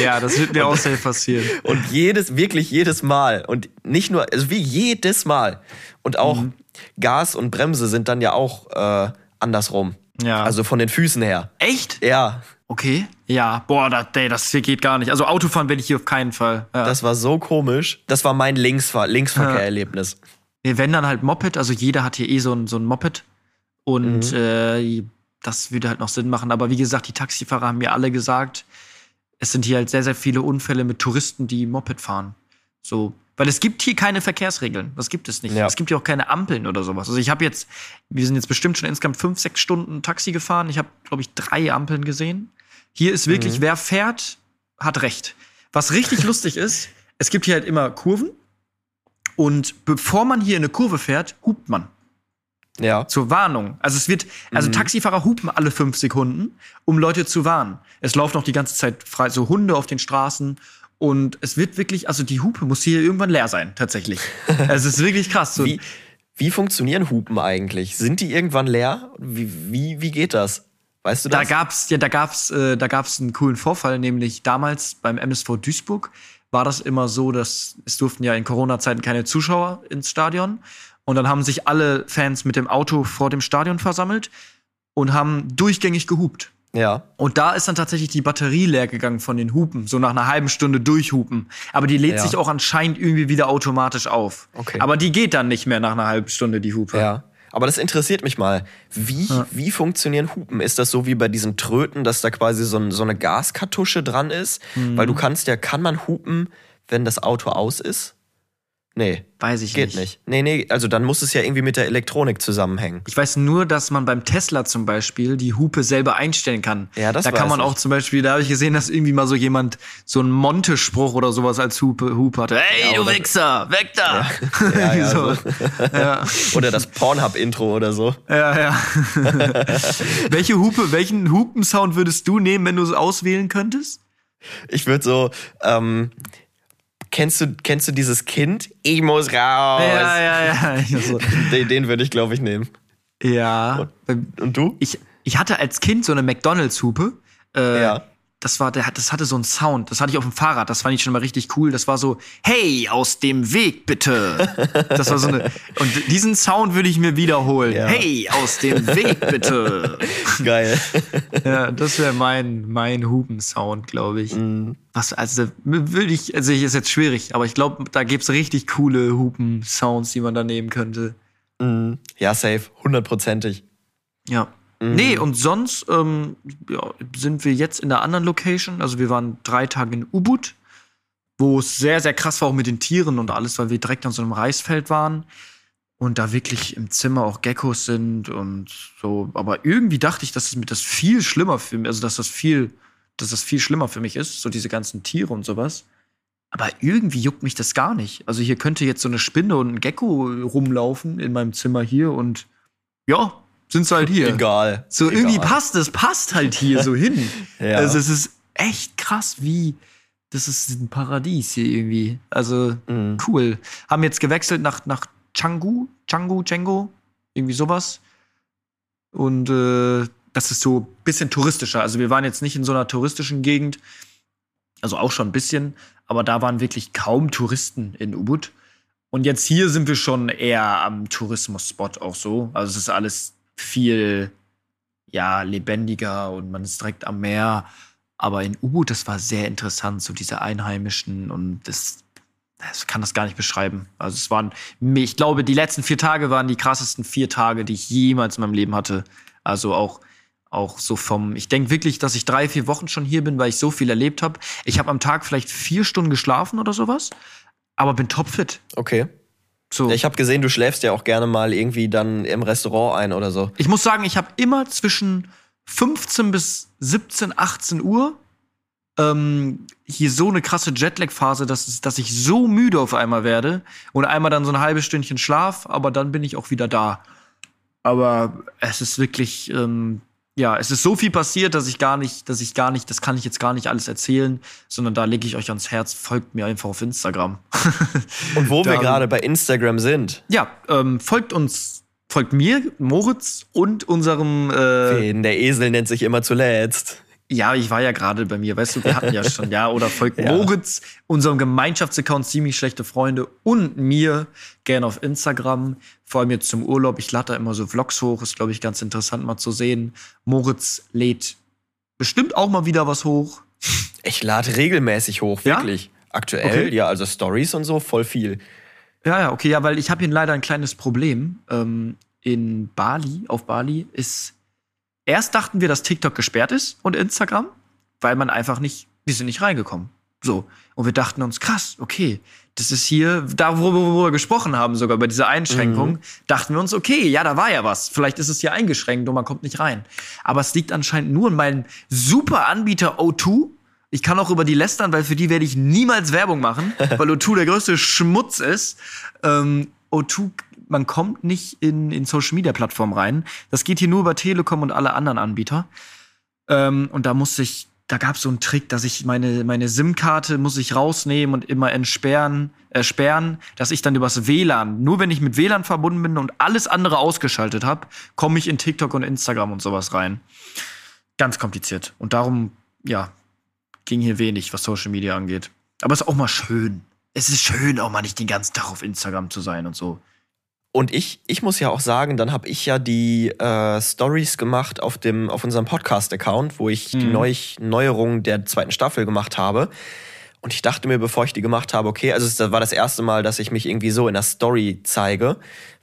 ja, das wird mir auch sehr passieren. Und jedes, wirklich jedes Mal. Und nicht nur, also wie jedes Mal. Und auch Mhm. Gas und Bremse sind dann ja auch äh, andersrum. Ja. Also von den Füßen her. Echt? Ja, Okay. Ja, boah, das, ey, das hier geht gar nicht. Also Autofahren werde ich hier auf keinen Fall. Ja. das war so komisch. Das war mein Linksver Linksverkehrerlebnis. Nee, wenn dann halt Moped, also jeder hat hier eh so ein, so ein Moped. Und äh, das würde halt noch Sinn machen. Aber wie gesagt, die Taxifahrer haben mir alle gesagt, es sind hier halt sehr, sehr viele Unfälle mit Touristen, die Moped fahren. So. Weil es gibt hier keine Verkehrsregeln. Das gibt es nicht. Ja. Es gibt hier auch keine Ampeln oder sowas. Also ich habe jetzt, wir sind jetzt bestimmt schon insgesamt fünf, sechs Stunden Taxi gefahren. Ich habe, glaube ich, drei Ampeln gesehen. Hier ist wirklich, wer fährt, hat recht. Was richtig lustig ist, es gibt hier halt immer Kurven Und bevor man hier in eine Kurve fährt, hupt man. Ja. Zur Warnung. Also es wird, also Taxifahrer hupen alle fünf Sekunden, um Leute zu warnen. Es laufen auch die ganze Zeit frei so Hunde auf den Straßen. Und es wird wirklich, also die Hupe muss hier irgendwann leer sein, tatsächlich. es ist wirklich krass. So, Wie, wie funktionieren Hupen eigentlich? Sind die irgendwann leer? Wie, wie, wie geht das? Weißt du Da das? gab's ja, da gab's, äh, da gab's einen coolen Vorfall, nämlich damals beim MSV Duisburg war das immer so, dass es durften ja in Corona-Zeiten keine Zuschauer ins Stadion und dann haben sich alle Fans mit dem Auto vor dem Stadion versammelt und haben durchgängig gehupt. ja. Und da ist dann tatsächlich die Batterie leer gegangen von den Hupen, so nach einer halben Stunde durchhupen. Aber die lädt Ja. sich auch anscheinend irgendwie wieder automatisch auf. Okay. Aber die geht dann nicht mehr nach einer halben Stunde, die Hupe. Ja. Aber das interessiert mich mal. Wie, wie funktionieren Hupen? Ist das so wie bei diesen Tröten, dass da quasi so, ein, so eine Gaskartusche dran ist? Mhm. Weil du kannst ja, kann man hupen, wenn das Auto aus ist? Nee, Weiß ich geht nicht. nicht. Nee, nee, also dann muss es ja irgendwie mit der Elektronik zusammenhängen. Ich weiß nur, dass man beim Tesla zum Beispiel die Hupe selber einstellen kann. Ja, das Da kann man ich. auch zum Beispiel, da habe ich gesehen, dass irgendwie mal so jemand so einen Monte-Spruch oder sowas als Hupe, Hupe hatte. Hey, Ja, du Wichser, weg da! Ja, ja, so. ja, Oder das Pornhub-Intro oder so. ja, ja. Welche Hupe, welchen Hupensound würdest du nehmen, wenn du es auswählen könntest? Ich würde so, ähm, kennst du, kennst du dieses Kind? Ich muss raus. Ja, ja, ja. So, Den, den würde ich, glaube ich, nehmen. ja. Und du? Ich, ich hatte als Kind so eine McDonalds-Hupe. Äh, Ja. Das war, der hat, das hatte so einen Sound. Das hatte ich auf dem Fahrrad. Das fand ich schon mal richtig cool. Das war so, hey, aus dem Weg bitte. Das war so eine. Und diesen Sound würde ich mir wiederholen. Ja. Hey, aus dem Weg bitte. Geil. ja, das wäre mein, mein Hupen-Sound, glaube ich. Mhm. Was, also würde ich, also ist jetzt schwierig, aber ich glaube, da gibt's richtig coole Hupen-Sounds, die man da nehmen könnte. Mhm. Ja, safe. Hundertprozentig. Ja. Mhm. Nee, und sonst ähm, ja, sind wir jetzt in einer anderen Location. Also wir waren drei Tage in Ubud, wo es sehr, sehr krass war, auch mit den Tieren und alles, weil wir direkt an so einem Reisfeld waren. Und da wirklich im Zimmer auch Geckos sind und so. Aber irgendwie dachte ich, dass es mir das viel schlimmer für mich, also dass das viel, dass das viel schlimmer für mich ist, so diese ganzen Tiere und sowas. Aber irgendwie juckt mich das gar nicht. Also hier könnte jetzt so eine Spinne und ein Gecko rumlaufen in meinem Zimmer hier und ja, sind sie halt hier. Egal. So Egal. irgendwie passt es, passt halt hier so hin. Ja. Also es ist echt krass, wie das ist ein Paradies hier irgendwie. Also Mhm. cool. Haben jetzt gewechselt nach nach Canggu, Canggu, Chengo, irgendwie sowas. Und äh, das ist so ein bisschen touristischer. Also wir waren jetzt nicht in so einer touristischen Gegend, also auch schon ein bisschen, aber da waren wirklich kaum Touristen in Ubud. Und jetzt hier sind wir schon eher am Tourismus-Spot auch so. Also es ist alles viel ja, lebendiger und man ist direkt am Meer. Aber in Ubud, das war sehr interessant, so diese Einheimischen und das, das kann das gar nicht beschreiben. Also es waren, ich glaube, die letzten vier Tage waren die krassesten vier Tage, die ich jemals in meinem Leben hatte. Also auch, auch so vom, ich denke wirklich, dass ich drei, vier Wochen schon hier bin, weil ich so viel erlebt habe. Ich habe am Tag vielleicht vier Stunden geschlafen oder sowas, aber bin topfit. Okay. So. Ja, ich habe gesehen, du schläfst ja auch gerne mal irgendwie dann im Restaurant ein oder so. Ich muss sagen, ich habe immer zwischen 15 bis 17, 18 Uhr ähm, hier so eine krasse Jetlag-Phase, dass, dass ich so müde auf einmal werde und einmal dann so ein halbes Stündchen Schlaf, aber dann bin ich auch wieder da. Aber es ist wirklich, ähm, ja, es ist so viel passiert, dass ich gar nicht, dass ich gar nicht, das kann ich jetzt gar nicht alles erzählen, sondern da lege ich euch ans Herz, folgt mir einfach auf Instagram. Und wo wir Da- gerade bei Instagram sind, ja, ähm, folgt uns, folgt mir, Moritz und unserem äh, Finn, der Esel nennt sich immer zuletzt. Ja, ich war ja gerade bei mir, weißt du, wir hatten ja schon, ja, oder folgt Ja. Moritz, unserem Gemeinschaftsaccount ziemlich schlechte Freunde und mir gerne auf Instagram, vor allem jetzt zum Urlaub. Ich lade da immer so Vlogs hoch, ist glaube ich ganz interessant mal zu sehen. Moritz lädt bestimmt auch mal wieder was hoch. Ich lade regelmäßig hoch, Ja? wirklich. Aktuell, Okay. ja, also Stories und so, voll viel. Ja, ja, okay, ja, weil ich habe hier leider ein kleines Problem. Ähm, in Bali, auf Bali ist. Erst dachten wir, dass TikTok gesperrt ist und Instagram, weil man einfach nicht, wir sind nicht reingekommen. So. Und wir dachten uns, krass, okay, das ist hier, da wo, wo, wir gesprochen haben, sogar bei dieser Einschränkung, dachten wir uns, okay, ja, da war ja was. Vielleicht ist es hier eingeschränkt und man kommt nicht rein. Aber es liegt anscheinend nur an meinem super Anbieter O2 Ich kann auch über die lästern, weil für die werde ich niemals Werbung machen, weil O2 der größte Schmutz ist. Ähm, O2, man kommt nicht in, in Social Media Plattformen rein. Das geht hier nur über Telekom und alle anderen Anbieter. Ähm, und da musste ich, da gab es so einen Trick, dass ich meine, meine SIM-Karte muss ich rausnehmen und immer entsperren, äh, sperren, dass ich dann übers WLAN, nur wenn ich mit WLAN verbunden bin und alles andere ausgeschaltet habe, komme ich in TikTok und Instagram und sowas rein. Ganz kompliziert. Und darum, ja, ging hier wenig, was Social Media angeht. Aber es ist auch mal schön. Es ist schön, auch mal nicht den ganzen Tag auf Instagram zu sein und so. Und ich, ich muss ja auch sagen, dann habe ich ja die äh, Stories gemacht auf, dem, auf unserem Podcast-Account, wo ich die Mhm. Neu Neuerung der zweiten Staffel gemacht habe. Und ich dachte mir, bevor ich die gemacht habe, okay, also es war das erste Mal, dass ich mich irgendwie so in der Story zeige.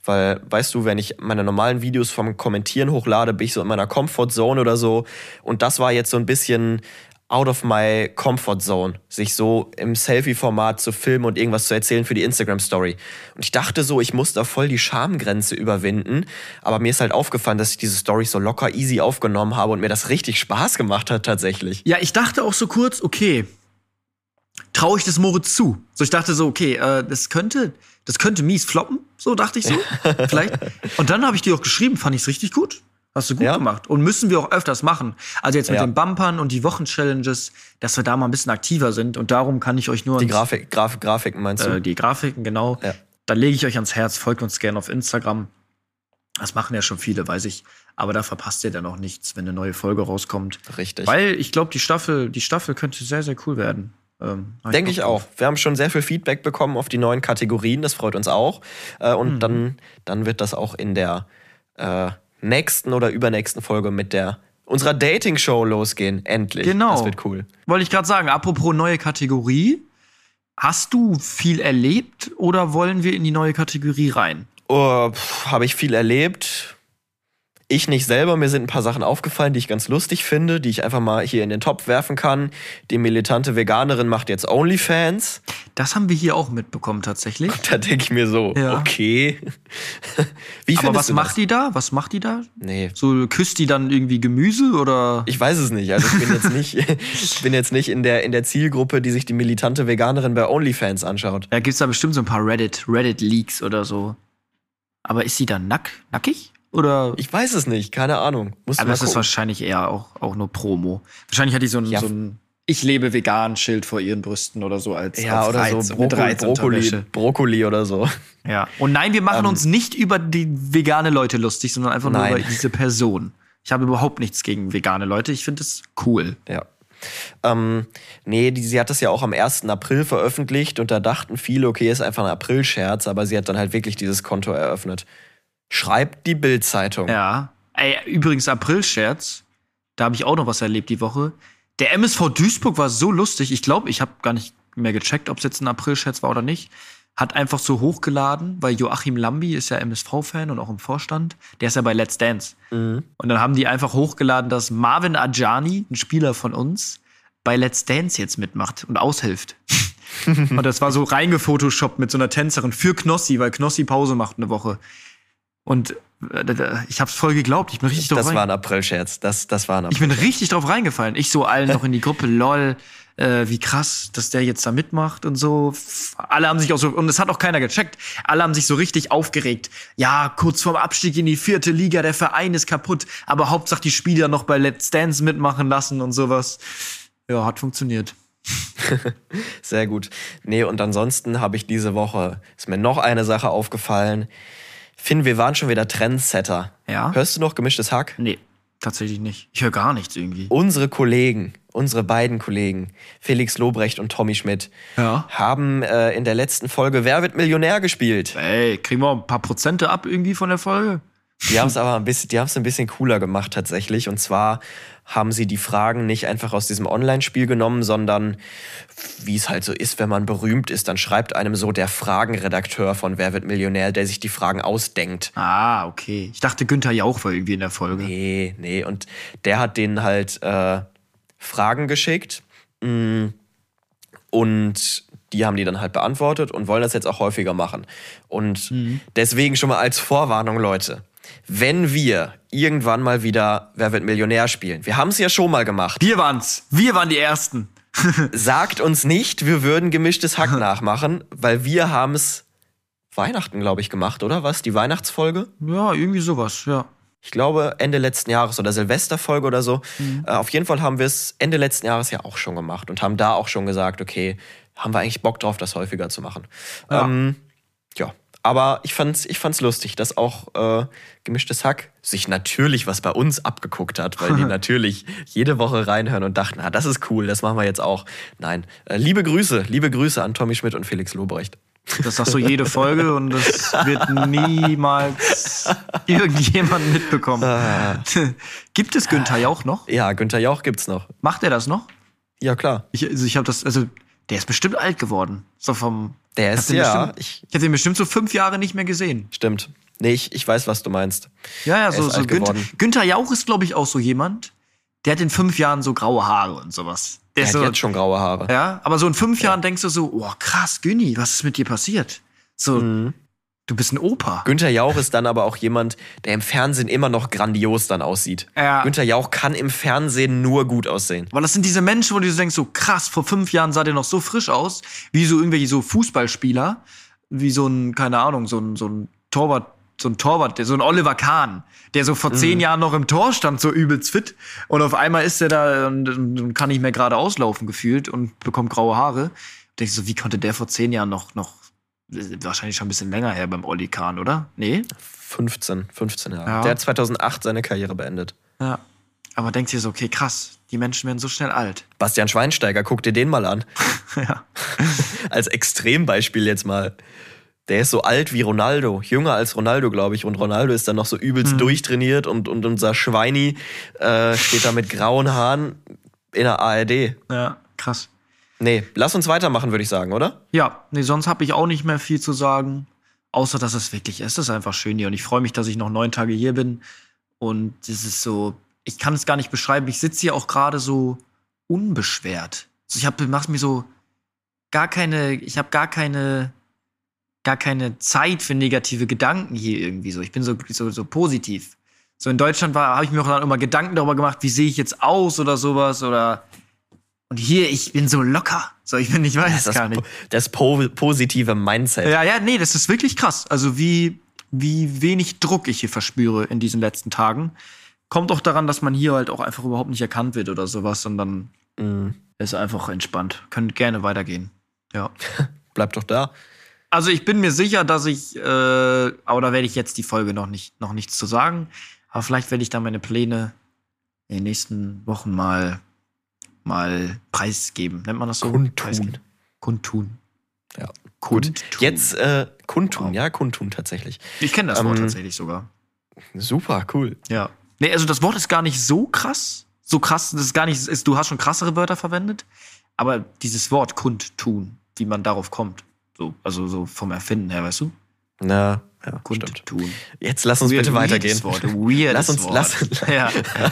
Weil, weißt du, wenn ich meine normalen Videos vom Kommentieren hochlade, bin ich so in meiner Comfort Zone oder so. Und das war jetzt so ein bisschen out of my comfort zone, sich so im Selfie-Format zu filmen und irgendwas zu erzählen für die Instagram-Story. Und ich dachte so, ich muss da voll die Schamgrenze überwinden. Aber mir ist halt aufgefallen, dass ich diese Story so locker easy aufgenommen habe und mir das richtig Spaß gemacht hat tatsächlich. Ja, ich dachte auch so kurz, okay, traue ich das Moritz zu? So, ich dachte so, okay, äh, das könnte, das könnte mies floppen, so dachte ich so, vielleicht. Und dann habe ich dir auch geschrieben, fand ich es richtig gut. Hast du gut Ja. gemacht. Und müssen wir auch öfters machen. Also jetzt mit Ja. den Bumpern und die Wochenchallenges, dass wir da mal ein bisschen aktiver sind. Und darum kann ich euch nur Die Grafik, Graf, Grafiken meinst du? äh, die Grafiken, genau. Ja. Da lege ich euch ans Herz, folgt uns gerne auf Instagram. Das machen ja schon viele, weiß ich. Aber da verpasst ihr dann auch nichts, wenn eine neue Folge rauskommt. Richtig. Weil ich glaube, die Staffel, die Staffel könnte sehr, sehr cool werden. Ähm, Denke ich auch. Wir haben schon sehr viel Feedback bekommen auf die neuen Kategorien, das freut uns auch. Äh, und Mhm. dann, dann wird das auch in der äh, nächsten oder übernächsten Folge mit der unserer Dating-Show losgehen. Endlich. Genau. Das wird cool. Wollte ich gerade sagen, apropos neue Kategorie. Hast du viel erlebt oder wollen wir in die neue Kategorie rein? Oh, Habe ich viel erlebt. Ich nicht selber, mir sind ein paar Sachen aufgefallen, die ich ganz lustig finde, die ich einfach mal hier in den Topf werfen kann. Die militante Veganerin macht jetzt OnlyFans. Das haben wir hier auch mitbekommen tatsächlich. Da denke ich mir so, Ja. okay. Wie Aber was macht die da? Was macht die da? Nee, So küsst die dann irgendwie Gemüse oder? Ich weiß es nicht. Also ich bin jetzt nicht, ich bin jetzt nicht in der, in der Zielgruppe, die sich die militante Veganerin bei OnlyFans anschaut. Da gibt's da bestimmt so ein paar Reddit, Reddit-Leaks oder so. Aber ist sie dann nack, nackig? Oder? Ich weiß es nicht, keine Ahnung. Muss aber das ist wahrscheinlich eher auch, auch nur Promo. Wahrscheinlich hat die so ein, Ja. so ein Ich lebe vegan Schild vor ihren Brüsten oder so als, Ja, als oder Reiz, so mit Brokoli, Brokkoli. Brokkoli oder so. Ja. Und nein, wir machen Ähm, uns nicht über die vegane Leute lustig, sondern einfach nur Nein. über diese Person. Ich habe überhaupt nichts gegen vegane Leute. Ich finde es cool. Ja. Ähm, nee, die, sie hat das ja auch am 1. April veröffentlicht und da dachten viele, okay, ist einfach ein April-Scherz, aber sie hat dann halt wirklich dieses Konto eröffnet. Schreibt die Bild-Zeitung. Ja. Ey, übrigens, April-Scherz. Da habe ich auch noch was erlebt die Woche. Der MSV Duisburg war so lustig. Ich glaube, ich habe gar nicht mehr gecheckt, ob es jetzt ein April-Scherz war oder nicht. Hat einfach so hochgeladen, weil Joachim Lambi ist ja MSV-Fan und auch im Vorstand. Der ist ja bei Let's Dance. Mhm. Und dann haben die einfach hochgeladen, dass Marvin Ajani, ein Spieler von uns, bei Let's Dance jetzt mitmacht und aushilft. und das war so reingefotoshoppt mit so einer Tänzerin für Knossi, weil Knossi Pause macht eine Woche. Und äh, ich hab's voll geglaubt. Ich bin richtig drauf Das war ein April-Scherz. Das, das war ein ich April. bin richtig drauf reingefallen. Ich so allen noch in die Gruppe, lol, äh, wie krass, dass der jetzt da mitmacht und so. Alle haben sich auch so, und es hat auch keiner gecheckt, alle haben sich so richtig aufgeregt. Ja, kurz vorm Abstieg in die vierte Liga, der Verein ist kaputt, aber Hauptsache die Spieler noch bei Let's Dance mitmachen lassen und sowas. Ja, hat funktioniert. Sehr gut. Nee, und ansonsten habe ich diese Woche, ist mir noch eine Sache aufgefallen. Finn, wir waren schon wieder Trendsetter. Ja? Hörst du noch gemischtes Hack? Nee, tatsächlich nicht. Ich höre gar nichts irgendwie. Unsere Kollegen, unsere beiden Kollegen, Felix Lobrecht und Tommy Schmidt, Ja. haben äh, in der letzten Folge Wer wird Millionär gespielt. Ey, kriegen wir ein paar Prozente ab irgendwie von der Folge? Die haben es aber ein bisschen, die haben es ein bisschen cooler gemacht tatsächlich. Und zwar haben sie die Fragen nicht einfach aus diesem Online-Spiel genommen, sondern wie es halt so ist, wenn man berühmt ist, dann schreibt einem so der Fragenredakteur von Wer wird Millionär, der sich die Fragen ausdenkt. Ah, okay. Ich dachte, Günther Jauch war irgendwie in der Folge. Nee, nee. Und der hat denen halt äh, Fragen geschickt. Mm, Und die haben die dann halt beantwortet und wollen das jetzt auch häufiger machen. Und deswegen schon mal als Vorwarnung, Leute. Wenn wir irgendwann mal wieder Wer wird Millionär spielen, wir haben es ja schon mal gemacht. Wir waren's. Wir waren die Ersten. sagt uns nicht, wir würden gemischtes Hack nachmachen, weil wir haben es Weihnachten, glaube ich, gemacht, oder was? Die Weihnachtsfolge? Ja, irgendwie sowas, ja. Ich glaube Ende letzten Jahres oder Silvesterfolge oder so. Mhm. Äh, auf jeden Fall haben wir es Ende letzten Jahres ja auch schon gemacht und haben da auch schon gesagt, okay, haben wir eigentlich Bock drauf, das häufiger zu machen. Ja. Ähm, ja. Aber ich fand's, ich fand's lustig, dass auch äh, gemischtes Hack sich natürlich was bei uns abgeguckt hat, weil die natürlich jede Woche reinhören und dachten, ah, das ist cool, das machen wir jetzt auch. Nein. Äh, liebe Grüße, liebe Grüße an Tommy Schmidt und Felix Lobrecht. Das sagst du jede Folge und das wird niemals irgendjemand mitbekommen. Ah. Gibt es Günther Jauch noch? Ja, Günther Jauch gibt's noch. Macht er das noch? Ja, klar. Ich, also ich habe das, also der ist bestimmt alt geworden. So vom. Der ist ja, bestimmt- ich, Ich habe den bestimmt so fünf Jahre nicht mehr gesehen. stimmt. Nee, ich, ich weiß, was du meinst. Ja, ja, so, so Günther. Günther Jauch ist, glaube ich, auch so jemand, der hat in fünf Jahren so graue Haare und sowas. Der Der hat so, jetzt schon graue Haare. ja, aber so in fünf Jahren denkst du so, oh krass, Günni, was ist mit dir passiert? So, Mhm. Du bist ein Opa. Günther Jauch ist dann aber auch jemand, der im Fernsehen immer noch grandios dann aussieht. Ja. Günther Jauch kann im Fernsehen nur gut aussehen. Weil das sind diese Menschen, wo du denkst, so krass, vor fünf Jahren sah der noch so frisch aus, wie so irgendwelche so Fußballspieler, wie so ein, keine Ahnung, so ein, so ein Torwart, so ein Torwart, der, so ein Oliver Kahn, der so vor zehn Jahren noch im Tor stand, so übelst fit. Und auf einmal ist er da und, und, kann nicht mehr gerade auslaufen gefühlt und bekommt graue Haare. Und denkst du so, wie konnte der vor zehn Jahren noch, noch, wahrscheinlich schon ein bisschen länger her beim Olli Kahn, oder? Nee? 15, 15 Jahre. Ja. Der hat 2008 seine Karriere beendet. Ja. Aber denkst dir so, okay, krass, die Menschen werden so schnell alt. Bastian Schweinsteiger, guck dir den mal an. ja. Als Extrembeispiel jetzt mal. Der ist so alt wie Ronaldo, jünger als Ronaldo, glaube ich. Und Ronaldo ist dann noch so übelst durchtrainiert und, und unser Schweini äh, steht da mit grauen Haaren in der ARD. Ja, krass. Nee, lass uns weitermachen, würde ich sagen, oder? Ja, nee, sonst habe ich auch nicht mehr viel zu sagen. Außer, dass es wirklich, es ist einfach schön hier. Und ich freue mich, dass ich noch neun Tage hier bin. Und es ist so, ich kann es gar nicht beschreiben. Ich sitze hier auch gerade so unbeschwert. Also ich habe, mach's mir so gar keine, ich habe gar keine, gar keine Zeit für negative Gedanken hier irgendwie so. Ich bin so, so, so positiv. So in Deutschland habe ich mir auch dann immer Gedanken darüber gemacht, wie sehe ich jetzt aus oder sowas oder und hier, ich bin so locker. So, ich bin, ich weiß Das, gar nicht. das po positive Mindset. Ja, ja, nee, das ist wirklich krass. Also wie, wie wenig Druck ich hier verspüre in diesen letzten Tagen. Kommt auch daran, dass man hier halt auch einfach überhaupt nicht erkannt wird oder sowas, sondern Mhm. ist einfach entspannt. Könnt gerne weitergehen. Ja. Bleib doch da. Also ich bin mir sicher, dass ich, äh, aber da werde ich jetzt die Folge noch nicht, noch nichts zu sagen. Aber vielleicht werde ich da meine Pläne in den nächsten Wochen mal, mal preisgeben. Nennt man das so? Kundtun. Preisgeben. Kundtun. Ja. Gut. Kundtun. Jetzt äh, kundtun, Wow. ja, kundtun tatsächlich. Ich kenne das Wort Ähm, tatsächlich sogar. Super, cool. Ja. Nee, also das Wort ist gar nicht so krass. So krass, das ist gar nicht, ist, du hast schon krassere Wörter verwendet. Aber dieses Wort kundtun, wie man darauf kommt. So, also so vom Erfinden her, weißt du? Na, ja, stimmt. Kundtun. Jetzt lass uns bitte weitergehen. Wort, Lass uns- Wort. lass- ja.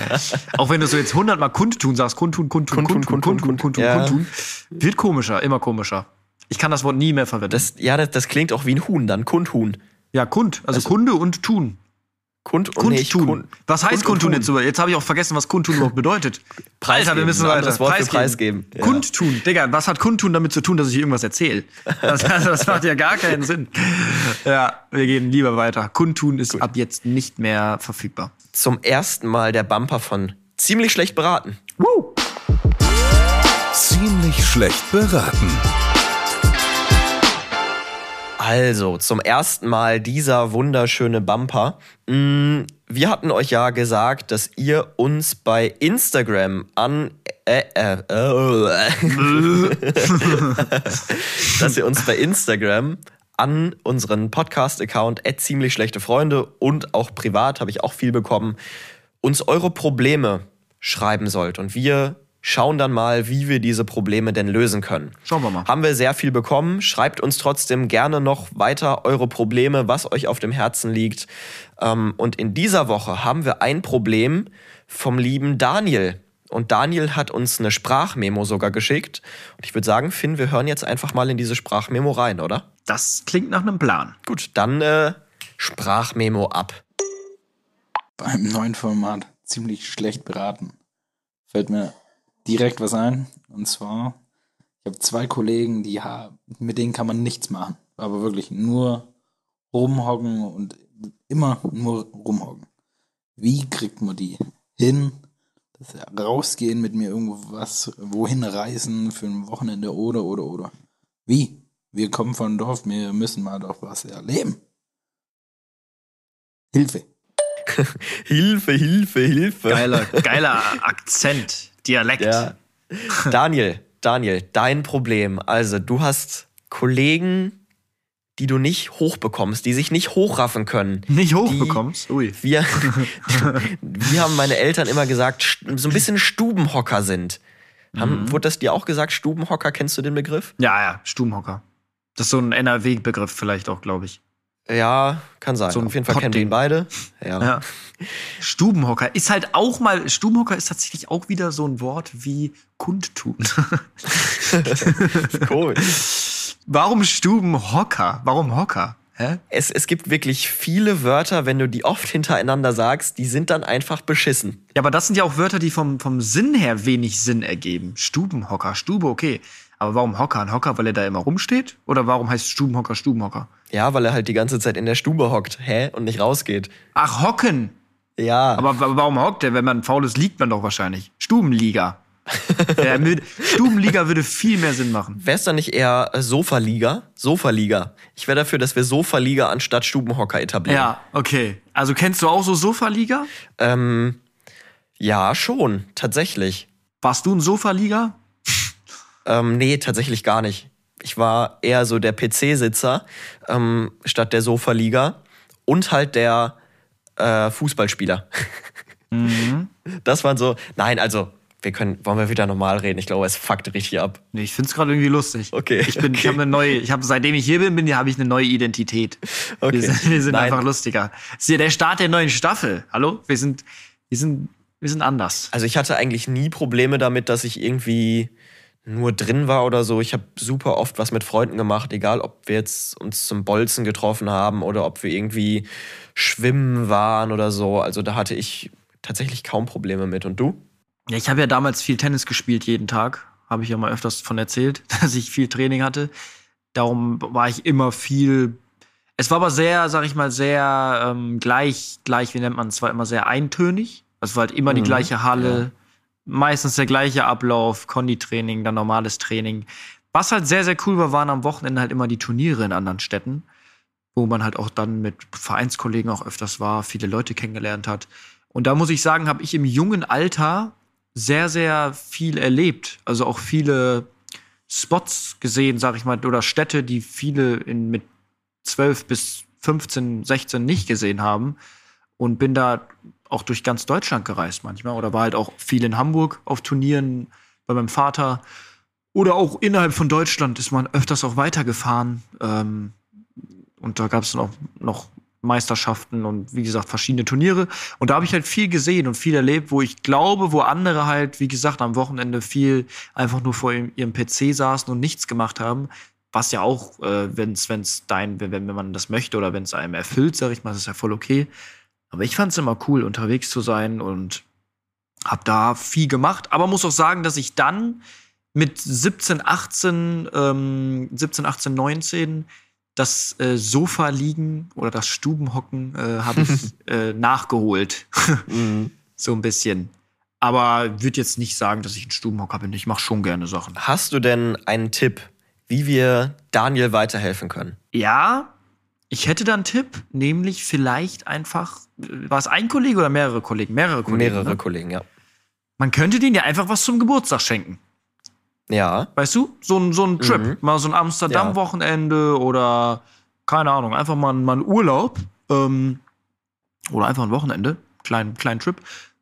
Auch wenn du so jetzt hundertmal kundtun sagst, kundtun, kundtun, Kundtun, kundtun, kundtun, kundtun, kundtun, ja. kundtun, wird komischer, immer komischer. Ich kann das Wort nie mehr verwenden. Das, ja, das, das klingt auch wie ein Huhn dann. Kundhuhn. ja, kund, also Kunde und tun. Kund und nicht Kundtun. Kund. was heißt Kund und kundtun Tun. jetzt? über- Jetzt habe ich auch vergessen, was kundtun überhaupt bedeutet. Alter, wir müssen weiter. anderes Wort für preisgeben. Ja. Kundtun. Digga, was hat kundtun damit zu tun, dass ich hier irgendwas erzähle? Das, das macht ja gar keinen Sinn. Ja, wir gehen lieber weiter. Kundtun ist ab jetzt nicht mehr verfügbar. Zum ersten Mal der Bumper von Ziemlich schlecht beraten. Woo! Ziemlich schlecht beraten. Also, zum ersten Mal dieser wunderschöne Bumper. Mm, Wir hatten euch ja gesagt, dass ihr uns bei Instagram an. Äh, äh, äh, dass ihr uns bei Instagram an unseren Podcast-Account ziemlich schlechte Freunde und auch privat habe ich auch viel bekommen, uns eure Probleme schreiben sollt. Und wir schauen dann mal, wie wir diese Probleme denn lösen können. Schauen wir mal. Haben wir sehr viel bekommen. Schreibt uns trotzdem gerne noch weiter eure Probleme, was euch auf dem Herzen liegt. Ähm, Und in dieser Woche haben wir ein Problem vom lieben Daniel. Und Daniel hat uns eine Sprachmemo sogar geschickt. Und ich würde sagen, Finn, wir hören jetzt einfach mal in diese Sprachmemo rein, oder? Das klingt nach einem Plan. Gut, dann äh, Sprachmemo ab. beim neuen Format ziemlich schlecht beraten. Fällt mir direkt was ein. Und zwar, ich habe zwei Kollegen, die haben, mit denen kann man nichts machen. Aber wirklich nur rumhocken und immer nur rumhocken. Wie kriegt man die hin? Dass sie rausgehen mit mir irgendwo was, wohin reisen für ein Wochenende oder, oder, oder. Wie? Wir kommen von Dorf, wir müssen mal doch was erleben. Hilfe. Hilfe, Hilfe, Hilfe. Geiler, geiler Akzent, Dialekt. Ja. Daniel, Daniel, dein Problem. Also, du hast Kollegen, die du nicht hochbekommst, die sich nicht hochraffen können. Nicht hochbekommst? Ui. Wir, wir haben meine Eltern immer gesagt, so ein bisschen Stubenhocker sind. Haben, Wurde das dir auch gesagt, Stubenhocker? Kennst du den Begriff? Ja, ja, Stubenhocker. Das ist so ein NRW-Begriff vielleicht auch, glaube ich. Ja, kann sein. So Auf jeden Fall kennen wir ihn beide. Ja. Ja. Stubenhocker ist halt auch mal, Stubenhocker ist tatsächlich auch wieder so ein Wort wie kundtun. Cool. Warum Stubenhocker? Warum Hocker? Hä? Es, es gibt wirklich viele Wörter, wenn du die oft hintereinander sagst, die sind dann einfach beschissen. Ja, aber das sind ja auch Wörter, die vom, vom Sinn her wenig Sinn ergeben. Stubenhocker, Stube, okay. Aber warum Hocker? Ein Hocker, weil er da immer rumsteht? Oder warum heißt Stubenhocker Stubenhocker? Ja, weil er halt die ganze Zeit in der Stube hockt, hä? Und nicht rausgeht. Ach, Hocken. Ja. Aber wa- warum hockt er? Wenn man faul ist, liegt man doch wahrscheinlich. Stubenliga. Stubenliga würde viel mehr Sinn machen. Wär's dann nicht eher äh, Sofaliga? Sofaliga. Ich wäre dafür, dass wir Sofaliga anstatt Stubenhocker etablieren. Ja, okay. Also kennst du auch so Sofaliga? Ähm, ja, schon. Tatsächlich. Warst du ein Sofaliga? Ähm, nee, tatsächlich gar nicht. Ich war eher so der PC-Sitzer ähm, statt der Sofaliga und halt der äh, Fußballspieler. Das waren so. Nein, also, wir können, wollen wir wieder normal reden? Ich glaube, es fuckt richtig ab. Nee, ich find's gerade irgendwie lustig. Okay, Ich bin, ich okay. habe eine neue, ich habe seitdem ich hier bin, bin habe ich eine neue Identität. Okay. Wir sind, wir sind einfach lustiger. Das ist ja der Start der neuen Staffel. Hallo? Wir sind, wir sind, wir sind anders. Also ich hatte eigentlich nie Probleme damit, dass ich irgendwie nur drin war oder so. Ich habe super oft was mit Freunden gemacht, egal ob wir jetzt uns zum Bolzen getroffen haben oder ob wir irgendwie schwimmen waren oder so. Also da hatte ich tatsächlich kaum Probleme mit. Und du? Ja, ich habe ja damals viel Tennis gespielt jeden Tag. Habe ich ja mal öfters von erzählt, dass ich viel Training hatte. Darum war ich immer viel. Es war aber sehr, sag ich mal, sehr ähm, gleich, gleich, wie nennt man es, war immer sehr eintönig. Es war halt immer die Mhm, gleiche Halle, ja. Meistens der gleiche Ablauf, Konditraining, dann normales Training. Was halt sehr, sehr cool war, waren am Wochenende halt immer die Turniere in anderen Städten, wo man halt auch dann mit Vereinskollegen auch öfters war, viele Leute kennengelernt hat. Und da muss ich sagen, habe ich im jungen Alter sehr, sehr viel erlebt. Also auch viele Spots gesehen, sag ich mal, oder Städte, die viele in, mit 12 bis 15, 16 nicht gesehen haben. Und bin da auch durch ganz Deutschland gereist manchmal. Oder war halt auch viel in Hamburg auf Turnieren bei meinem Vater. Oder auch innerhalb von Deutschland ist man öfters auch weitergefahren. Ähm, und da gab es dann auch noch Meisterschaften und wie gesagt verschiedene Turniere. Und da habe ich halt viel gesehen und viel erlebt, wo ich glaube, wo andere halt, wie gesagt, am Wochenende viel einfach nur vor ihrem, PC saßen und nichts gemacht haben. Was ja auch, äh, wenn es dein, wenn, wenn man das möchte oder wenn es einem erfüllt, sage ich mal, ist ja voll okay. Aber ich fand es immer cool, unterwegs zu sein und habe da viel gemacht. Aber muss auch sagen, dass ich dann mit 17, 18, ähm, 17, 18, 19 das äh, Sofa liegen oder das Stubenhocken äh, habe ich äh, nachgeholt. so ein bisschen. Aber würde jetzt nicht sagen, dass ich ein Stubenhocker bin. Ich mache schon gerne Sachen. Hast du denn einen Tipp, wie wir Daniel weiterhelfen können? Ja, ich hätte da einen Tipp, nämlich vielleicht einfach, war es ein Kollege oder mehrere Kollegen? Mehrere Kollegen. Mehrere Ne? Kollegen, ja. Man könnte denen ja einfach was zum Geburtstag schenken. Ja. Weißt du? So ein, so ein Trip. Mhm. Mal so ein Amsterdam-Wochenende oder keine Ahnung, einfach mal, mal einen Urlaub. Ähm, oder einfach ein Wochenende. Kleinen, kleinen Trip,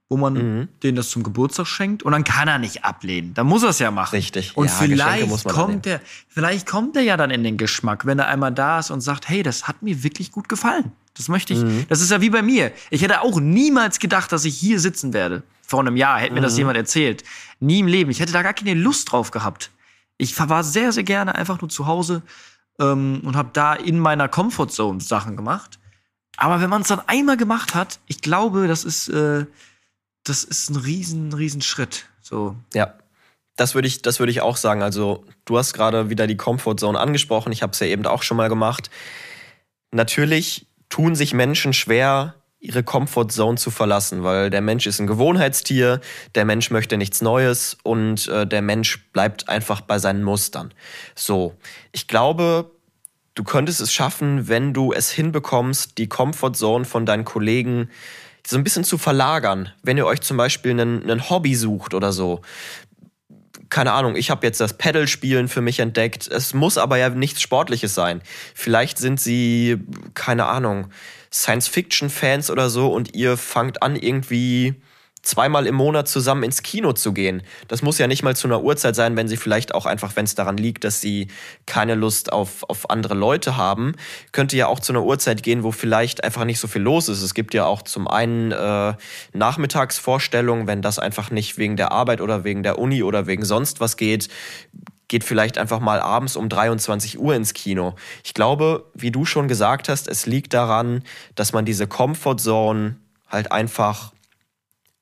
wo man Mhm. denen das zum Geburtstag schenkt. Und dann kann er nicht ablehnen. Dann muss er es ja machen. Richtig. Und Ja, vielleicht kommt er, vielleicht kommt er ja dann in den Geschmack, wenn er einmal da ist und sagt, hey, das hat mir wirklich gut gefallen. Das möchte ich. Mhm. Das ist ja wie bei mir. Ich hätte auch niemals gedacht, dass ich hier sitzen werde. Vor einem Jahr hätte mir Mhm. das jemand erzählt. Nie im Leben. Ich hätte da gar keine Lust drauf gehabt. Ich war sehr, sehr gerne einfach nur zu Hause ähm, und habe da in meiner Comfortzone Sachen gemacht. Aber wenn man es dann einmal gemacht hat, ich glaube, das ist, äh, das ist ein riesen, riesen Schritt. So. Ja. Das würde ich, das ich auch sagen. Also, du hast gerade wieder die Comfortzone angesprochen. Ich habe es ja eben auch schon mal gemacht. Natürlich tun sich Menschen schwer, ihre Comfortzone zu verlassen, weil der Mensch ist ein Gewohnheitstier, der Mensch möchte nichts Neues und äh, der Mensch bleibt einfach bei seinen Mustern. So, ich glaube, du könntest es schaffen, wenn du es hinbekommst, die Comfortzone von deinen Kollegen so ein bisschen zu verlagern. Wenn ihr euch zum Beispiel einen Hobby sucht oder so. Keine Ahnung, ich habe jetzt das Pedalspielen für mich entdeckt. Es muss aber ja nichts Sportliches sein. Vielleicht sind sie, keine Ahnung, Science-Fiction-Fans oder so und ihr fangt an, irgendwie zweimal im Monat zusammen ins Kino zu gehen. Das muss ja nicht mal zu einer Uhrzeit sein, wenn sie vielleicht auch einfach, wenn es daran liegt, dass sie keine Lust auf, auf andere Leute haben, könnte ja auch zu einer Uhrzeit gehen, wo vielleicht einfach nicht so viel los ist. Es gibt ja auch zum einen äh, Nachmittagsvorstellungen, wenn das einfach nicht wegen der Arbeit oder wegen der Uni oder wegen sonst was geht, geht vielleicht einfach mal abends um 23 Uhr ins Kino. Ich glaube, wie du schon gesagt hast, es liegt daran, dass man diese Comfortzone halt einfach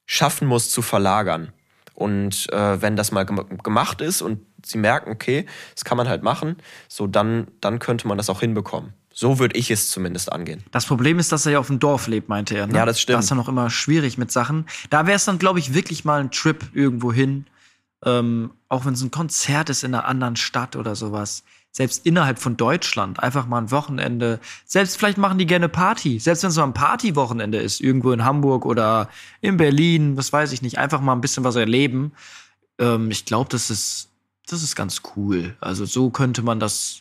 schaffen muss zu verlagern. Und äh, wenn das mal gem gemacht ist und sie merken, okay, das kann man halt machen, so dann, dann könnte man das auch hinbekommen. So würde ich es zumindest angehen. Das Problem ist, dass er ja auf dem Dorf lebt, meinte er. Ne? Ja, das stimmt. Das ist ja noch immer schwierig mit Sachen. Da wäre es dann, glaube ich, wirklich mal ein Trip irgendwo hin. Ähm, auch wenn es ein Konzert ist in einer anderen Stadt oder sowas. Selbst innerhalb von Deutschland. Einfach mal ein Wochenende. Selbst vielleicht machen die gerne Party. Selbst wenn es mal ein Partywochenende ist. Irgendwo in Hamburg oder in Berlin. Was weiß ich nicht. Einfach mal ein bisschen was erleben. Ähm, ich glaube, das ist, das ist ganz cool. Also so könnte man das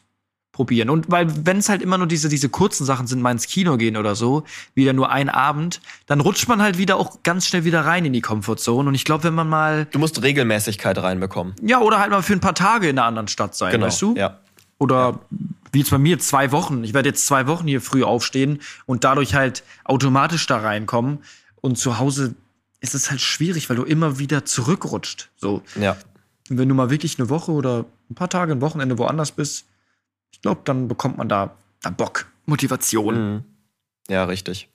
probieren. Und weil, wenn es halt immer nur diese, diese kurzen Sachen sind, mal ins Kino gehen oder so, wieder nur ein Abend, dann rutscht man halt wieder auch ganz schnell wieder rein in die Comfortzone. Und ich glaube, wenn man mal. Du musst Regelmäßigkeit reinbekommen. Ja, oder halt mal für ein paar Tage in einer anderen Stadt sein, Genau. weißt du? Ja. Oder wie jetzt bei mir zwei Wochen. Ich werde jetzt zwei Wochen hier früh aufstehen und dadurch halt automatisch da reinkommen. Und zu Hause ist es halt schwierig, weil du immer wieder zurückrutscht. So. Ja. Und wenn du mal wirklich eine Woche oder ein paar Tage, ein Wochenende woanders bist, ich glaube, dann bekommt man da, da Bock, Motivation. Mhm. Ja, richtig.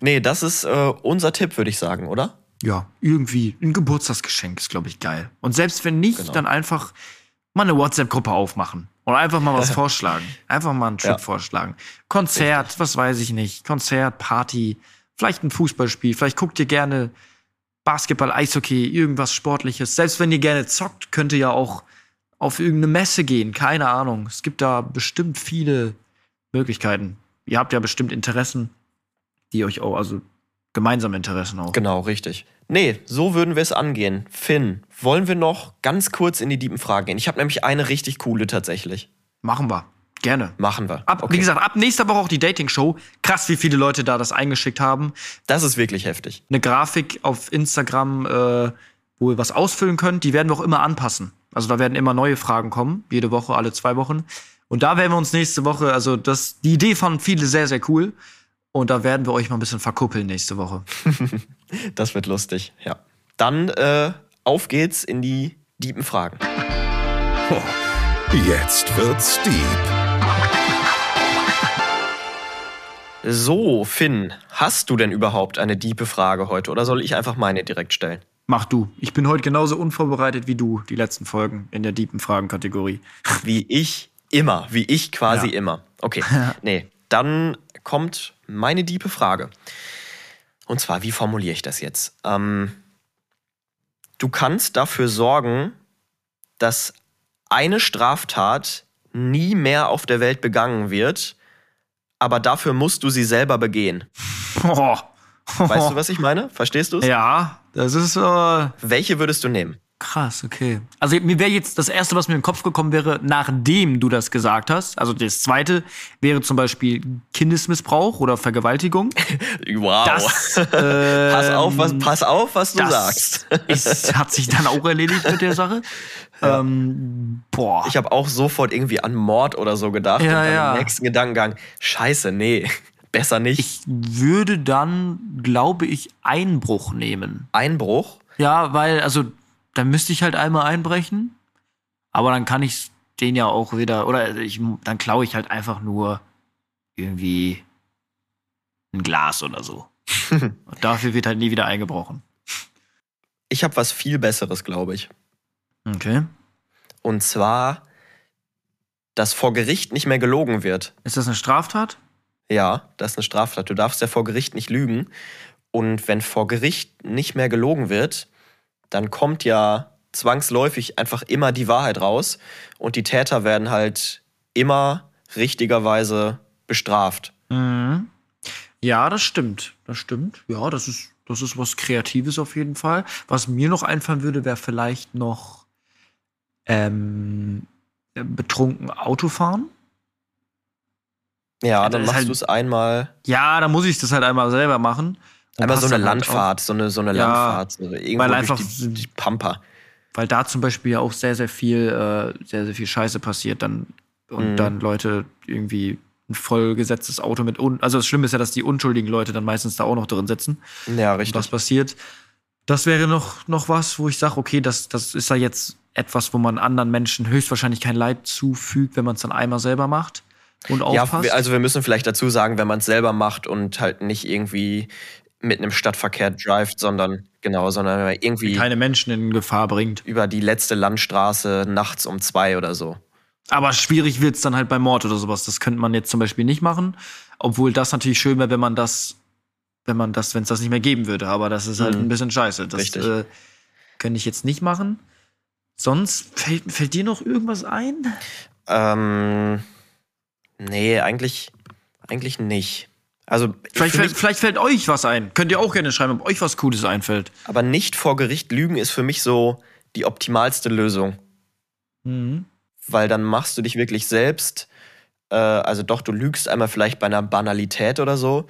Nee, das ist äh, unser Tipp, würde ich sagen, oder? Ja, irgendwie ein Geburtstagsgeschenk ist, glaube ich, geil. Und selbst wenn nicht, Genau. dann einfach mal eine WhatsApp-Gruppe aufmachen. Und einfach mal was vorschlagen. Einfach mal einen Trip Ja. vorschlagen. Konzert, was weiß ich nicht. Konzert, Party, vielleicht ein Fußballspiel. Vielleicht guckt ihr gerne Basketball, Eishockey, irgendwas Sportliches. Selbst wenn ihr gerne zockt, könnt ihr ja auch auf irgendeine Messe gehen. Keine Ahnung. Es gibt da bestimmt viele Möglichkeiten. Ihr habt ja bestimmt Interessen, die euch auch, also gemeinsame Interessen auch. Genau, richtig. Nee, so würden wir es angehen. Finn, wollen wir noch ganz kurz in die tiefen Fragen gehen? Ich habe nämlich eine richtig coole tatsächlich. Machen wir. Gerne. Machen wir. Ab, Wie gesagt, ab nächster Woche auch die Dating-Show. Krass, wie viele Leute da das eingeschickt haben. Das ist wirklich heftig. Eine Grafik auf Instagram, äh, wo ihr was ausfüllen könnt, die werden wir auch immer anpassen. Also da werden immer neue Fragen kommen, jede Woche, alle zwei Wochen. Und da werden wir uns nächste Woche, also das, die Idee fanden viele sehr, sehr cool. Und da werden wir euch mal ein bisschen verkuppeln nächste Woche. Das wird lustig, ja. Dann äh, auf geht's in die tiefen Fragen. Ho, jetzt wird's deep. So, Finn, hast du denn überhaupt eine diepe Frage heute oder soll ich einfach meine direkt stellen? Mach du. Ich bin heute genauso unvorbereitet wie du, die letzten Folgen in der deepen Fragen-Kategorie. Wie ich immer, wie ich quasi Ja. immer. Okay, nee, dann kommt meine diepe Frage. Und zwar, wie formuliere ich das jetzt? Ähm, du kannst dafür sorgen, dass eine Straftat nie mehr auf der Welt begangen wird, aber dafür musst du sie selber begehen. Oh. Weißt du, was ich meine? Verstehst du es? Ja, das ist äh, Welche würdest du nehmen? Krass, okay. Also mir wäre jetzt das erste, was mir in den Kopf gekommen wäre, nachdem du das gesagt hast. Also das zweite wäre zum Beispiel Kindesmissbrauch oder Vergewaltigung. Wow. Das, pass, auf, ähm, was, pass auf, was du sagst. Ist, hat sich dann auch erledigt mit der Sache. Ähm, boah. Ich habe auch sofort irgendwie an Mord oder so gedacht. Ja, und dann ja. im nächsten Gedankengang, scheiße, nee, besser nicht. ich würde dann, glaube ich, Einbruch nehmen. Einbruch? Ja, weil, also, dann müsste ich halt einmal einbrechen. Aber dann kann ich den ja auch wieder, oder ich, dann klaue ich halt einfach nur irgendwie ein Glas oder so. Und dafür wird halt nie wieder eingebrochen. Ich habe was viel Besseres, glaube ich. Okay. Und zwar, dass vor Gericht nicht mehr gelogen wird. Ist das eine Straftat? Ja, das ist eine Straftat. Du darfst ja vor Gericht nicht lügen. Und wenn vor Gericht nicht mehr gelogen wird, dann kommt ja zwangsläufig einfach immer die Wahrheit raus. Und die Täter werden halt immer richtigerweise bestraft. Mhm. Ja, das stimmt. Das stimmt. Ja, das ist, das ist was Kreatives auf jeden Fall. Was mir noch einfallen würde, wäre vielleicht noch ähm, betrunken Autofahren. Ja, dann machst halt- du es einmal, Ja, da muss ich das halt einmal selber machen. Einmal so eine halt Landfahrt, so eine, so eine Ja, Landfahrt. So irgendwo weil einfach die, die Pampa. Weil da zum Beispiel ja auch sehr, sehr viel, äh, sehr, sehr viel Scheiße passiert dann und Mhm. dann Leute irgendwie ein vollgesetztes Auto mit un also das Schlimme ist ja, dass die unschuldigen Leute dann meistens da auch noch drin sitzen. Ja, Und richtig. was passiert? Das wäre noch, noch was, wo ich sage, okay, das, das ist ja jetzt etwas, wo man anderen Menschen höchstwahrscheinlich kein Leid zufügt, wenn man es dann einmal selber macht und Ja, aufpasst. wir- also wir müssen vielleicht dazu sagen, wenn man es selber macht und halt nicht irgendwie mit einem Stadtverkehr drivet, sondern genau, sondern wenn man irgendwie keine Menschen in Gefahr bringt. über die letzte Landstraße nachts um zwei oder so. Aber schwierig wird's dann halt bei Mord oder sowas. Das könnte man jetzt zum Beispiel nicht machen. Obwohl das natürlich schön wäre, wenn man das, wenn man das, wenn es das nicht mehr geben würde. Aber das ist halt Mhm. ein bisschen scheiße. Das Richtig. äh, könnte ich jetzt nicht machen. Sonst fällt, fällt dir noch irgendwas ein? Ähm, nee, eigentlich, eigentlich nicht. Also Vielleicht fällt, vielleicht fällt euch was ein. Könnt ihr auch gerne schreiben, ob euch was Cooles einfällt. aber nicht vor Gericht lügen ist für mich so die optimalste Lösung. Mhm. weil dann machst du dich wirklich selbst. Äh, also doch, du lügst einmal vielleicht bei einer Banalität oder so,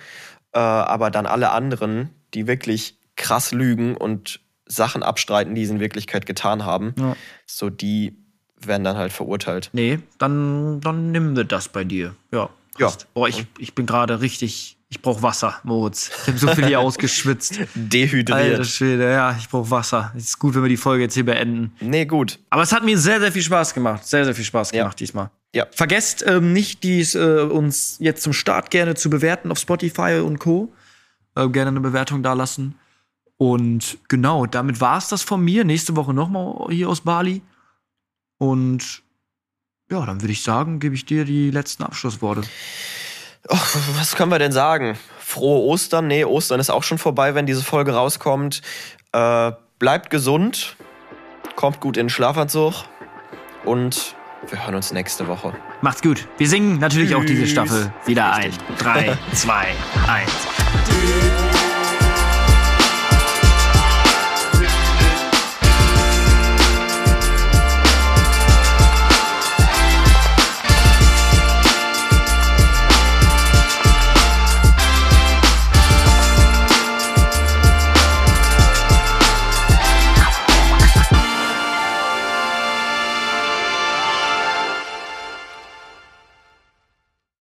äh, aber dann alle anderen, die wirklich krass lügen und Sachen abstreiten, die sie in Wirklichkeit getan haben, Ja. so die werden dann halt verurteilt. Nee, dann, dann nimm wir das bei dir. Ja. Ja. Boah, ich, ich bin gerade richtig. Ich brauche Wasser, Moritz. Ich habe so viel hier ausgeschwitzt. Dehydriert. Alter Schwede, ja, ich brauche Wasser. Es ist gut, wenn wir die Folge jetzt hier beenden. Nee, gut. Aber es hat mir sehr, sehr viel Spaß gemacht. Sehr, sehr viel Spaß Ja. gemacht diesmal. Ja. Vergesst ähm, nicht, dies äh, uns jetzt zum Start gerne zu bewerten auf Spotify und Co. Äh, gerne eine Bewertung da lassen. Und genau, damit war es das von mir. Nächste Woche nochmal hier aus Bali. Und ja, dann würde ich sagen, gebe ich dir die letzten Abschlussworte. Oh, was können wir denn sagen? Frohe Ostern? Nee, Ostern ist auch schon vorbei, wenn diese Folge rauskommt. Äh, bleibt gesund, kommt gut in den Schlafanzug und wir hören uns nächste Woche. Macht's gut. Wir singen natürlich auch diese Tschüss. Staffel wieder ein. Drei, zwei, eins.